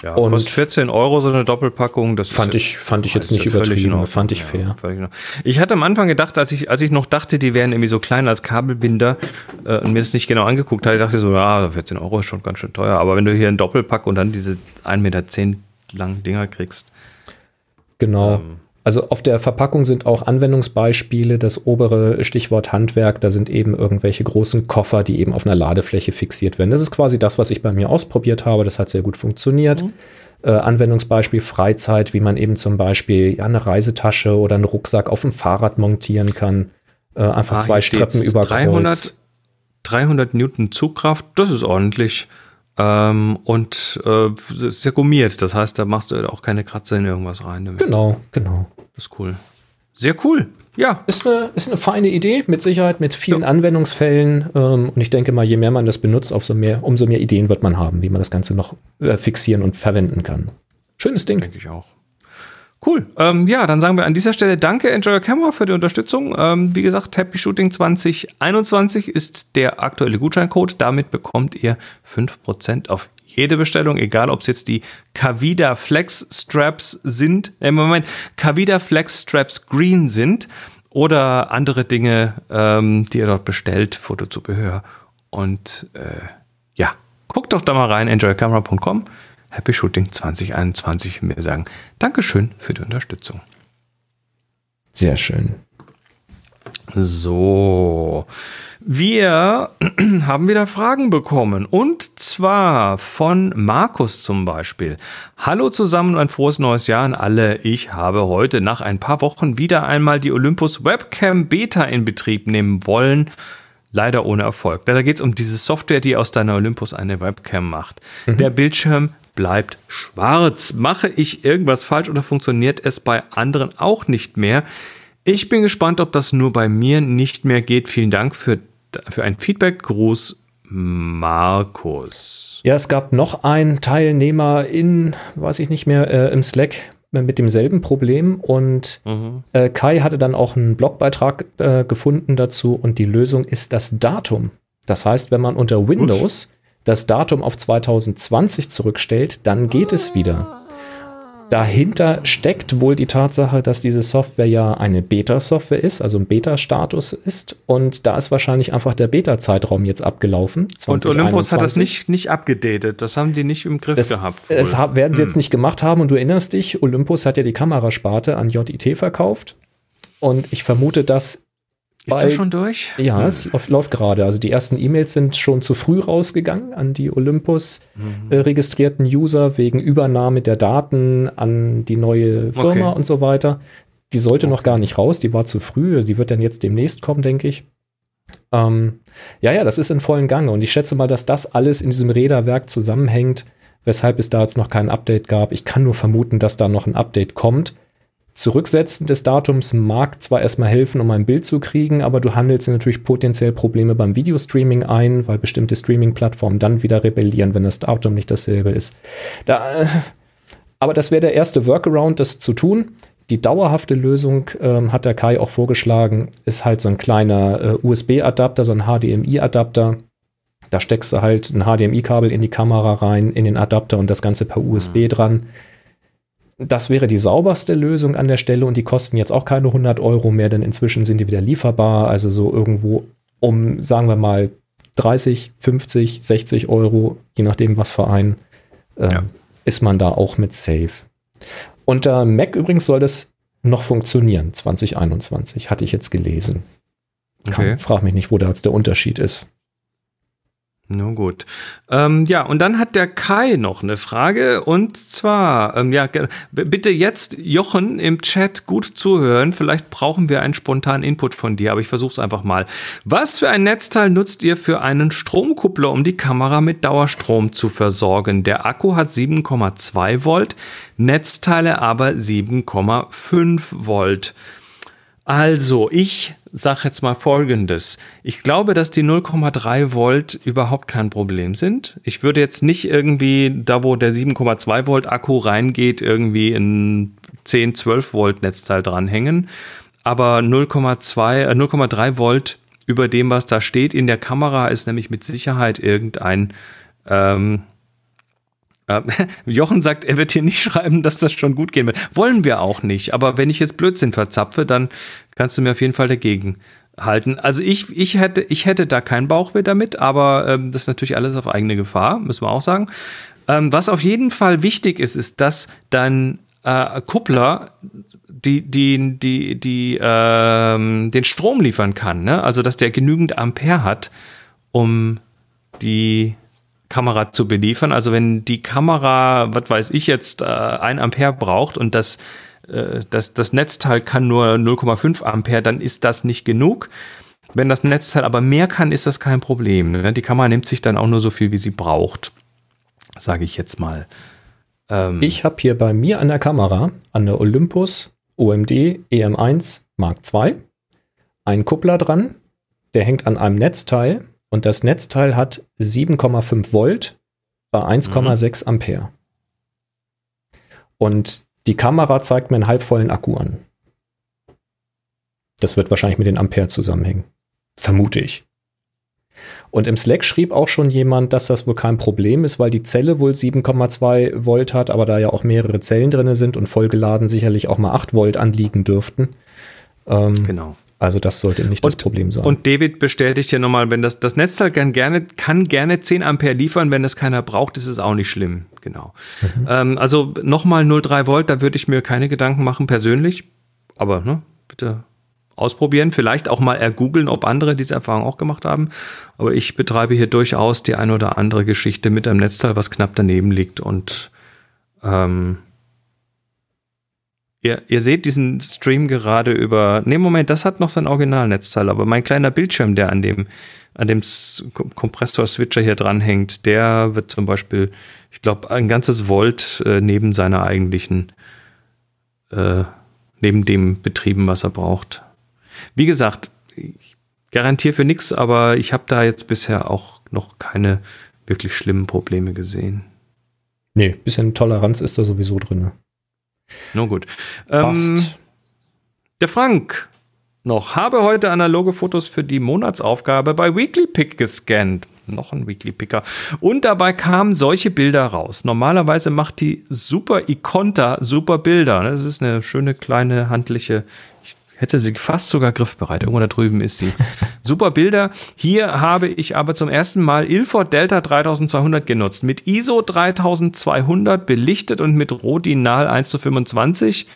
Ja, und kostet 14 Euro so eine Doppelpackung. Das fand ich, fand ich jetzt nicht übertrieben, fand ich fair. Ja, ich hatte am Anfang gedacht, als ich, als ich noch dachte, die wären irgendwie so klein als Kabelbinder äh, und mir das nicht genau angeguckt habe, dachte ich so, ja, 14 Euro ist schon ganz schön teuer. Aber wenn du hier einen Doppelpack und dann diese 1,10 Meter langen Dinger kriegst. Genau. Ähm, also auf der Verpackung sind auch Anwendungsbeispiele. Das obere Stichwort Handwerk, da sind eben irgendwelche großen Koffer, die eben auf einer Ladefläche fixiert werden. Das ist quasi das, was ich bei mir ausprobiert habe. Das hat sehr gut funktioniert. Mhm. Äh, Anwendungsbeispiel Freizeit, wie man eben zum Beispiel ja, eine Reisetasche oder einen Rucksack auf dem Fahrrad montieren kann. Äh, einfach ah, zwei Streppen über 300, 300 Newton Zugkraft, das ist ordentlich. Ähm, und äh, ist ja gummiert, das heißt, da machst du auch keine Kratzer in irgendwas rein. Damit. Genau, genau. Das ist cool. Sehr cool. Ja. Ist eine, ist eine feine Idee, mit Sicherheit, mit vielen ja. Anwendungsfällen. Ähm, und ich denke mal, je mehr man das benutzt, umso mehr, umso mehr Ideen wird man haben, wie man das Ganze noch äh, fixieren und verwenden kann. Schönes Ding. Denke ich auch. Cool. Ähm, ja, dann sagen wir an dieser Stelle Danke, Enjoy Your Camera, für die Unterstützung. Ähm, wie gesagt, Happy Shooting 2021 ist der aktuelle Gutscheincode. Damit bekommt ihr 5% auf jede Bestellung, egal ob es jetzt die Kavida Flex Straps sind, äh, Moment, Kavida Flex Straps Green sind oder andere Dinge, ähm, die ihr dort bestellt, Fotozubehör. Und äh, ja, guckt doch da mal rein, enjoycamera.com. Happy Shooting 2021 mir sagen, Dankeschön für die Unterstützung. Sehr schön. So, wir haben wieder Fragen bekommen und zwar von Markus zum Beispiel. Hallo zusammen und ein frohes neues Jahr an alle. Ich habe heute nach ein paar Wochen wieder einmal die Olympus Webcam Beta in Betrieb nehmen wollen. Leider ohne Erfolg. Da geht es um diese Software, die aus deiner Olympus eine Webcam macht. Mhm. Der Bildschirm bleibt schwarz. Mache ich irgendwas falsch oder funktioniert es bei anderen auch nicht mehr? Ich bin gespannt, ob das nur bei mir nicht mehr geht. Vielen Dank für, für ein Feedback. Gruß, Markus. Ja, es gab noch einen Teilnehmer in, weiß ich nicht mehr, äh, im Slack mit demselben Problem und mhm. äh, Kai hatte dann auch einen Blogbeitrag äh, gefunden dazu und die Lösung ist das Datum. Das heißt, wenn man unter Windows das Datum auf 2020 zurückstellt, dann geht es wieder. Dahinter steckt wohl die Tatsache, dass diese Software ja eine Beta-Software ist, also ein Beta-Status ist. Und da ist wahrscheinlich einfach der Beta-Zeitraum jetzt abgelaufen. 2021. Und Olympus hat das nicht, nicht abgedatet. Das haben die nicht im Griff das, gehabt. Wohl. Das werden sie hm. jetzt nicht gemacht haben. Und du erinnerst dich, Olympus hat ja die Kamerasparte an JIT verkauft. Und ich vermute, dass ist Bei, das schon durch? Ja, hm. es läuft, läuft, gerade. Also die ersten E-Mails sind schon zu früh rausgegangen an die Olympus mhm. äh, registrierten User wegen Übernahme der Daten an die neue Firma okay. und so weiter. Die sollte okay. noch gar nicht raus, die war zu früh, die wird dann jetzt demnächst kommen, denke ich. Ähm, ja, ja, das ist in vollen Gange und ich schätze mal, dass das alles in diesem Räderwerk zusammenhängt, weshalb es da jetzt noch kein Update gab. Ich kann nur vermuten, dass da noch ein Update kommt. Zurücksetzen des Datums mag zwar erstmal helfen, um ein Bild zu kriegen, aber du handelst natürlich potenziell Probleme beim Videostreaming ein, weil bestimmte Streaming-Plattformen dann wieder rebellieren, wenn das Datum nicht dasselbe ist. Da, äh, aber das wäre der erste Workaround, das zu tun. Die dauerhafte Lösung ähm, hat der Kai auch vorgeschlagen, ist halt so ein kleiner äh, USB-Adapter, so ein HDMI-Adapter. Da steckst du halt ein HDMI-Kabel in die Kamera rein, in den Adapter und das Ganze per USB mhm. dran das wäre die sauberste Lösung an der Stelle und die kosten jetzt auch keine 100 Euro mehr, denn inzwischen sind die wieder lieferbar. Also so irgendwo um, sagen wir mal, 30, 50, 60 Euro, je nachdem, was für ein, äh, ja. ist man da auch mit safe. Unter Mac übrigens soll das noch funktionieren, 2021, hatte ich jetzt gelesen. Okay. frag mich nicht, wo da jetzt der Unterschied ist. Na gut. Ähm, ja, und dann hat der Kai noch eine Frage und zwar, ähm, ja, bitte jetzt Jochen im Chat gut zuhören. Vielleicht brauchen wir einen spontanen Input von dir, aber ich versuche es einfach mal. Was für ein Netzteil nutzt ihr für einen Stromkuppler, um die Kamera mit Dauerstrom zu versorgen? Der Akku hat 7,2 Volt, Netzteile aber 7,5 Volt. Also, ich sage jetzt mal Folgendes. Ich glaube, dass die 0,3 Volt überhaupt kein Problem sind. Ich würde jetzt nicht irgendwie, da wo der 7,2 Volt Akku reingeht, irgendwie ein 10, 12 Volt Netzteil dranhängen. Aber 0,2, äh, 0,3 Volt über dem, was da steht in der Kamera, ist nämlich mit Sicherheit irgendein ähm, ähm, Jochen sagt, er wird hier nicht schreiben, dass das schon gut gehen wird. Wollen wir auch nicht. Aber wenn ich jetzt Blödsinn verzapfe, dann kannst du mir auf jeden Fall dagegen halten. Also ich, ich, hätte, ich hätte da keinen Bauchweh damit, aber ähm, das ist natürlich alles auf eigene Gefahr, müssen wir auch sagen. Ähm, was auf jeden Fall wichtig ist, ist, dass dein äh, Kuppler die, die, die, die, ähm, den Strom liefern kann. Ne? Also dass der genügend Ampere hat, um die Kamera zu beliefern. Also wenn die Kamera, was weiß ich jetzt, äh, ein Ampere braucht und das, äh, das, das Netzteil kann nur 0,5 Ampere, dann ist das nicht genug. Wenn das Netzteil aber mehr kann, ist das kein Problem. Ne? Die Kamera nimmt sich dann auch nur so viel, wie sie braucht, sage ich jetzt mal. Ähm ich habe hier bei mir an der Kamera, an der Olympus OMD EM1 Mark II, einen Kuppler dran, der hängt an einem Netzteil und das Netzteil hat 7,5 Volt bei 1,6 mhm. Ampere. Und die Kamera zeigt mir einen halbvollen Akku an. Das wird wahrscheinlich mit den Ampere zusammenhängen. Vermute ich. Und im Slack schrieb auch schon jemand, dass das wohl kein Problem ist, weil die Zelle wohl 7,2 Volt hat, aber da ja auch mehrere Zellen drin sind und vollgeladen sicherlich auch mal 8 Volt anliegen dürften. Ähm, genau. Also das sollte nicht und, das Problem sein. Und David bestätigt ja nochmal, wenn das, das Netzteil kann gerne, kann gerne 10 Ampere liefern, wenn das keiner braucht, ist es auch nicht schlimm. Genau. Mhm. Ähm, also nochmal 0,3 Volt, da würde ich mir keine Gedanken machen persönlich. Aber ne, bitte ausprobieren. Vielleicht auch mal ergoogeln, ob andere diese Erfahrung auch gemacht haben. Aber ich betreibe hier durchaus die ein oder andere Geschichte mit einem Netzteil, was knapp daneben liegt und ähm, Ihr, ihr, seht diesen Stream gerade über. Ne, Moment, das hat noch sein Originalnetzteil, aber mein kleiner Bildschirm, der an dem, an dem Kompressor-Switcher hier dranhängt, der wird zum Beispiel, ich glaube, ein ganzes Volt äh, neben seiner eigentlichen, äh, neben dem betrieben, was er braucht. Wie gesagt, ich garantiere für nichts, aber ich habe da jetzt bisher auch noch keine wirklich schlimmen Probleme gesehen. Nee, bisschen Toleranz ist da sowieso drin. Nur gut. Ähm, der Frank noch. Habe heute analoge Fotos für die Monatsaufgabe bei WeeklyPick gescannt. noch ein Weekly Picker. Und dabei kamen solche Bilder raus. Normalerweise macht die Super Iconta super Bilder. Das ist eine schöne kleine handliche, ich hätte sie fast sogar griffbereit. Irgendwo da drüben ist sie. Super Bilder. Hier habe ich aber zum ersten Mal Ilford Delta 3200 genutzt. Mit ISO 3200 belichtet und mit Rodinal 1 zu 25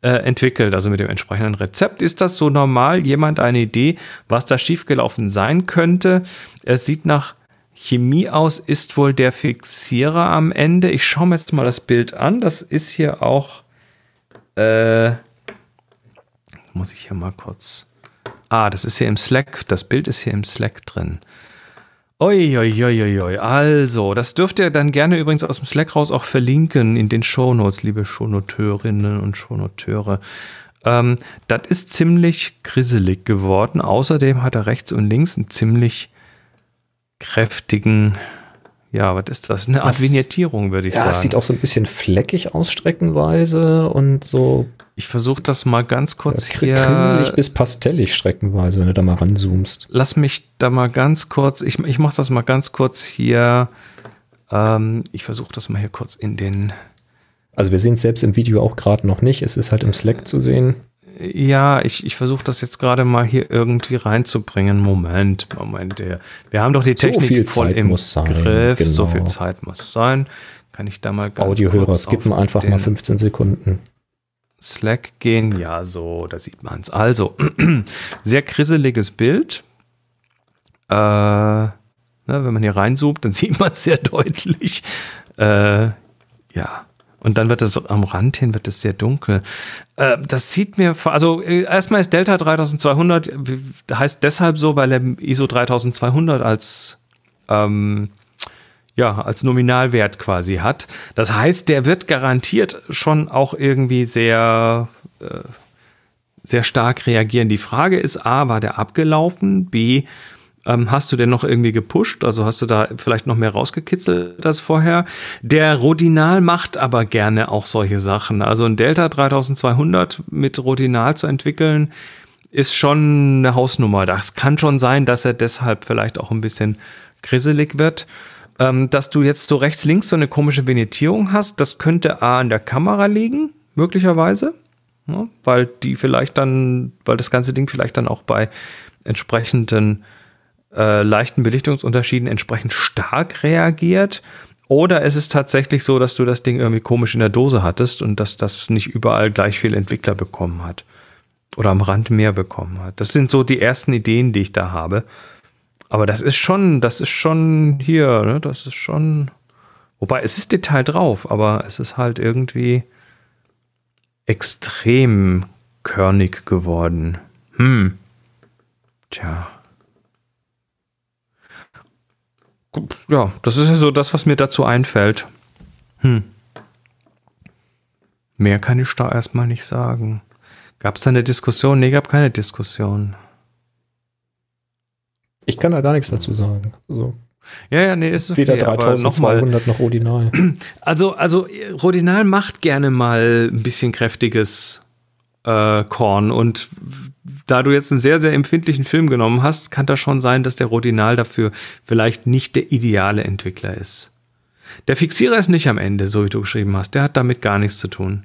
äh, entwickelt, also mit dem entsprechenden Rezept. Ist das so normal? Jemand eine Idee, was da schiefgelaufen sein könnte? Es sieht nach Chemie aus, ist wohl der Fixierer am Ende. Ich schaue mir jetzt mal das Bild an. Das ist hier auch. Äh, muss ich hier mal kurz. Ah, das ist hier im Slack. Das Bild ist hier im Slack drin. Uiuiuiui. Also, das dürft ihr dann gerne übrigens aus dem Slack raus auch verlinken in den Shownotes, liebe Shownoteurinnen und Shownoteure. Ähm, das ist ziemlich grisselig geworden. Außerdem hat er rechts und links einen ziemlich kräftigen, ja, was ist das? Eine Art das, Vignettierung, würde ich ja, sagen. Ja, es sieht auch so ein bisschen fleckig aus streckenweise und so ich versuche das mal ganz kurz ja, hier. Kriselig bis pastellig streckenweise, wenn du da mal ranzoomst. Lass mich da mal ganz kurz, ich, ich mache das mal ganz kurz hier. Ähm, ich versuche das mal hier kurz in den. Also wir sehen es selbst im Video auch gerade noch nicht. Es ist halt im Slack zu sehen. Ja, ich, ich versuche das jetzt gerade mal hier irgendwie reinzubringen. Moment, Moment. Wir haben doch die Technik so viel voll Zeit im muss sein, Griff. Genau. So viel Zeit muss sein. Kann ich da mal ganz Audiohörer skippen einfach mal 15 Sekunden. Slack gehen. Ja, so, da sieht man es. Also, sehr krisseliges Bild. Äh, ne, wenn man hier reinzoomt, dann sieht man es sehr deutlich. Äh, ja. Und dann wird es am Rand hin wird es sehr dunkel. Äh, das sieht mir, also äh, erstmal ist Delta 3200 heißt deshalb so, weil er ISO 3200 als ähm, ja, als Nominalwert quasi hat. Das heißt, der wird garantiert schon auch irgendwie sehr, äh, sehr stark reagieren. Die Frage ist, A, war der abgelaufen? B, ähm, hast du denn noch irgendwie gepusht? Also hast du da vielleicht noch mehr rausgekitzelt als vorher? Der Rodinal macht aber gerne auch solche Sachen. Also ein Delta 3200 mit Rodinal zu entwickeln, ist schon eine Hausnummer. Das kann schon sein, dass er deshalb vielleicht auch ein bisschen grisselig wird. Ähm, dass du jetzt so rechts, links so eine komische Vignettierung hast, das könnte A an der Kamera liegen, möglicherweise, ja, ne, weil die vielleicht dann, weil das ganze Ding vielleicht dann auch bei entsprechenden äh, leichten Belichtungsunterschieden entsprechend stark reagiert. Oder es ist tatsächlich so, dass du das Ding irgendwie komisch in der Dose hattest und dass das nicht überall gleich viel Entwickler bekommen hat. Oder am Rand mehr bekommen hat. Das sind so die ersten Ideen, die ich da habe. Aber das ist schon, das ist schon hier, ne? Das ist schon. Wobei es ist Detail drauf, aber es ist halt irgendwie extrem körnig geworden. Hm. Tja. Ja, das ist ja so das, was mir dazu einfällt. Hm. Mehr kann ich da erstmal nicht sagen. Gab es da eine Diskussion? Nee, gab keine Diskussion. Ich kann da gar nichts dazu sagen. So. Ja, ja, nee, ist okay, Weder 3200 noch Rodinal. Also, also Rodinal macht gerne mal ein bisschen kräftiges äh, Korn und da du jetzt einen sehr, sehr empfindlichen Film genommen hast, kann das schon sein, dass der Rodinal dafür vielleicht nicht der ideale Entwickler ist. Der Fixierer ist nicht am Ende, so wie du geschrieben hast. Der hat damit gar nichts zu tun.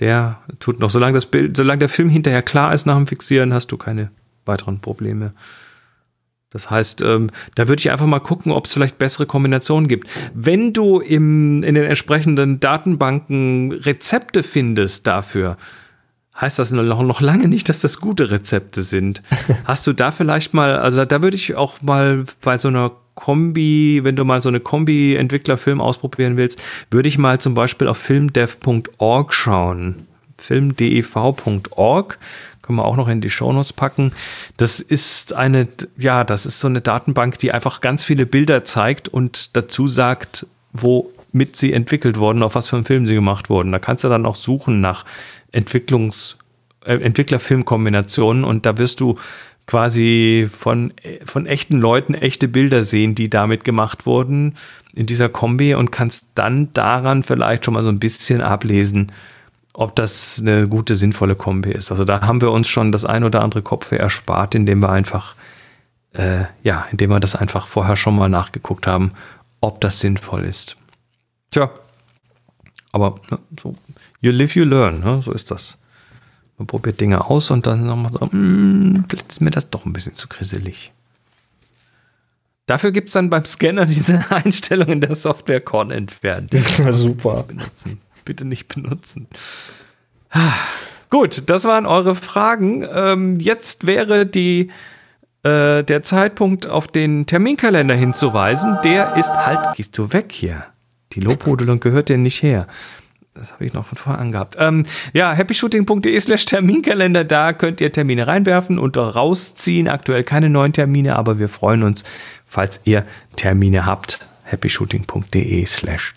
Der tut noch, solange das Bild, solange der Film hinterher klar ist nach dem Fixieren, hast du keine weiteren Probleme. Das heißt, ähm, da würde ich einfach mal gucken, ob es vielleicht bessere Kombinationen gibt. Wenn du im, in den entsprechenden Datenbanken Rezepte findest dafür, heißt das noch, noch lange nicht, dass das gute Rezepte sind. Hast du da vielleicht mal, also da würde ich auch mal bei so einer Kombi, wenn du mal so eine Kombi-Entwicklerfilm ausprobieren willst, würde ich mal zum Beispiel auf filmdev.org schauen. filmdev.org können wir auch noch in die Shownotes packen. Das ist eine, ja, das ist so eine Datenbank, die einfach ganz viele Bilder zeigt und dazu sagt, womit sie entwickelt wurden, auf was für einen Film sie gemacht wurden. Da kannst du dann auch suchen nach Entwicklungs, äh, Entwickler-Film-Kombinationen und da wirst du quasi von, von echten Leuten echte Bilder sehen, die damit gemacht wurden in dieser Kombi und kannst dann daran vielleicht schon mal so ein bisschen ablesen, ob das eine gute, sinnvolle Kombi ist. Also da haben wir uns schon das ein oder andere Kopf erspart, indem wir einfach äh, ja, indem wir das einfach vorher schon mal nachgeguckt haben, ob das sinnvoll ist. Tja, aber ne, so, you live, you learn, ne? so ist das. Man probiert Dinge aus und dann nochmal so, mm, vielleicht ist mir das doch ein bisschen zu grisselig. Dafür gibt es dann beim Scanner diese Einstellung in der Software Korn entfernen. Ja, super. Benutzen. Bitte nicht benutzen. Gut, das waren eure Fragen. Ähm, jetzt wäre die, äh, der Zeitpunkt, auf den Terminkalender hinzuweisen. Der ist halt, gehst du weg hier. Die Lobhudelung gehört dir nicht her. Das habe ich noch von vorher angehabt. Ähm, ja, happyshooting.de slash Terminkalender, da könnt ihr Termine reinwerfen und rausziehen. Aktuell keine neuen Termine, aber wir freuen uns, falls ihr Termine habt. happyshooting.de slash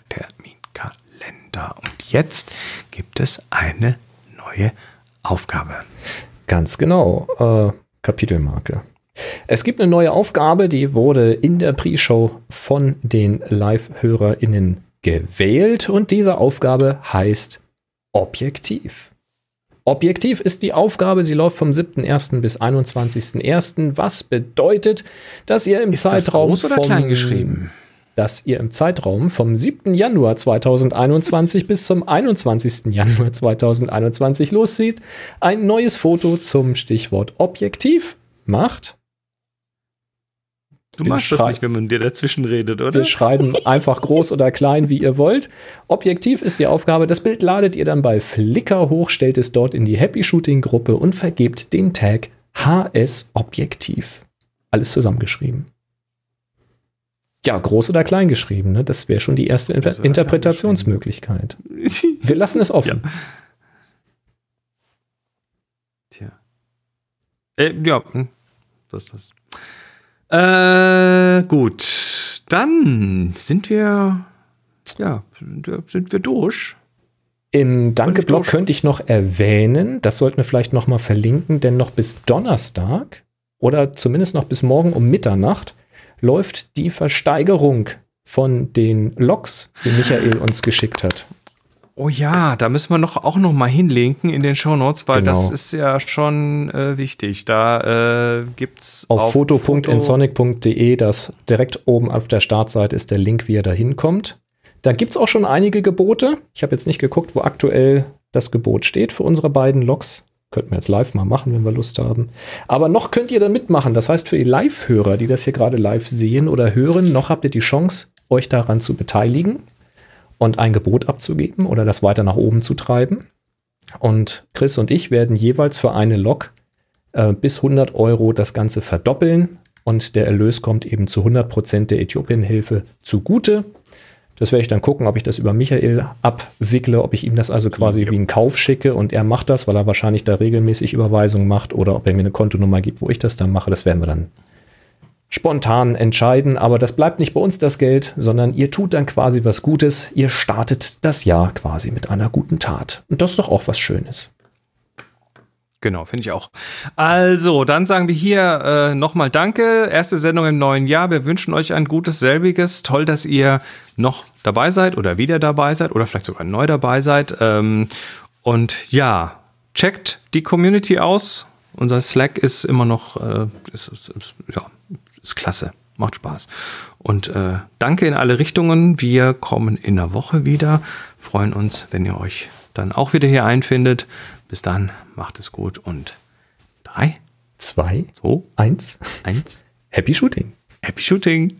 Terminkalender. Und jetzt gibt es eine neue Aufgabe. Ganz genau. Äh, Kapitelmarke. Es gibt eine neue Aufgabe, die wurde in der Pre-Show von den Live-HörerInnen gewählt und diese Aufgabe heißt Objektiv. Objektiv ist die Aufgabe, sie läuft vom 7.1. bis 21.1., was bedeutet, dass ihr im Ist Zeitraum das groß oder klein geschrieben? Dass ihr im Zeitraum vom 7. Januar 2021 bis zum 21. Januar 2021 loszieht, ein neues Foto zum Stichwort Objektiv macht. Du Wir machst das nicht, wenn man dir dazwischen redet, oder? Wir schreiben einfach groß oder klein, wie ihr wollt. Objektiv ist die Aufgabe. Das Bild ladet ihr dann bei Flickr hoch, stellt es dort in die Happy Shooting Gruppe und vergebt den Tag HS Objektiv. Alles zusammengeschrieben. Ja, groß oder klein geschrieben, ne? Das wäre schon die erste Inter Interpretationsmöglichkeit. Wir lassen es offen. Tja. Äh, ja, hm, so ist das. Äh, gut. Dann sind wir, ja, sind wir, durch. Im Danke-Blog könnte ich noch erwähnen, das sollten wir vielleicht noch mal verlinken, denn noch bis Donnerstag oder zumindest noch bis morgen um Mitternacht läuft die Versteigerung von den Logs, die Michael uns geschickt hat. Oh ja, da müssen wir noch, auch noch mal hinlinken in den Shownotes, weil Genau. das ist ja schon äh, wichtig. Da äh, gibt's Auf, Foto- foto.ensonic.de, das direkt oben auf der Startseite ist der Link, wie ihr da hinkommt. Da gibt es auch schon einige Gebote. Ich habe jetzt nicht geguckt, wo aktuell das Gebot steht für unsere beiden Logs. Könnten wir jetzt live mal machen, wenn wir Lust haben. Aber noch könnt ihr da mitmachen. Das heißt, für die Live-Hörer, die das hier gerade live sehen oder hören, noch habt ihr die Chance, euch daran zu beteiligen und ein Gebot abzugeben oder das weiter nach oben zu treiben. Und Chris und ich werden jeweils für eine Log äh, bis 100 Euro das Ganze verdoppeln und der Erlös kommt eben zu 100 Prozent der Äthiopienhilfe zugute. Das werde ich dann gucken, ob ich das über Michael abwickle, ob ich ihm das also quasi wie einen Kauf schicke und er macht das, weil er wahrscheinlich da regelmäßig Überweisungen macht oder ob er mir eine Kontonummer gibt, wo ich das dann mache. Das werden wir dann spontan entscheiden. Aber das bleibt nicht bei uns das Geld, sondern ihr tut dann quasi was Gutes. Ihr startet das Jahr quasi mit einer guten Tat. Und das ist doch auch was Schönes. Genau, finde ich auch. Also, dann sagen wir hier äh, nochmal Danke. Erste Sendung im neuen Jahr. Wir wünschen euch ein gutes selbiges. Toll, dass ihr noch dabei seid oder wieder dabei seid oder vielleicht sogar neu dabei seid. Ähm, und ja, checkt die Community aus. Unser Slack ist immer noch, äh, ist, ist, ist, ja, ist klasse. Macht Spaß. Und äh, danke in alle Richtungen. Wir kommen in der Woche wieder. Freuen uns, wenn ihr euch dann auch wieder hier einfindet. Bis dann, macht es gut und drei, zwei, zwei, eins, eins. Happy Shooting. Happy Shooting.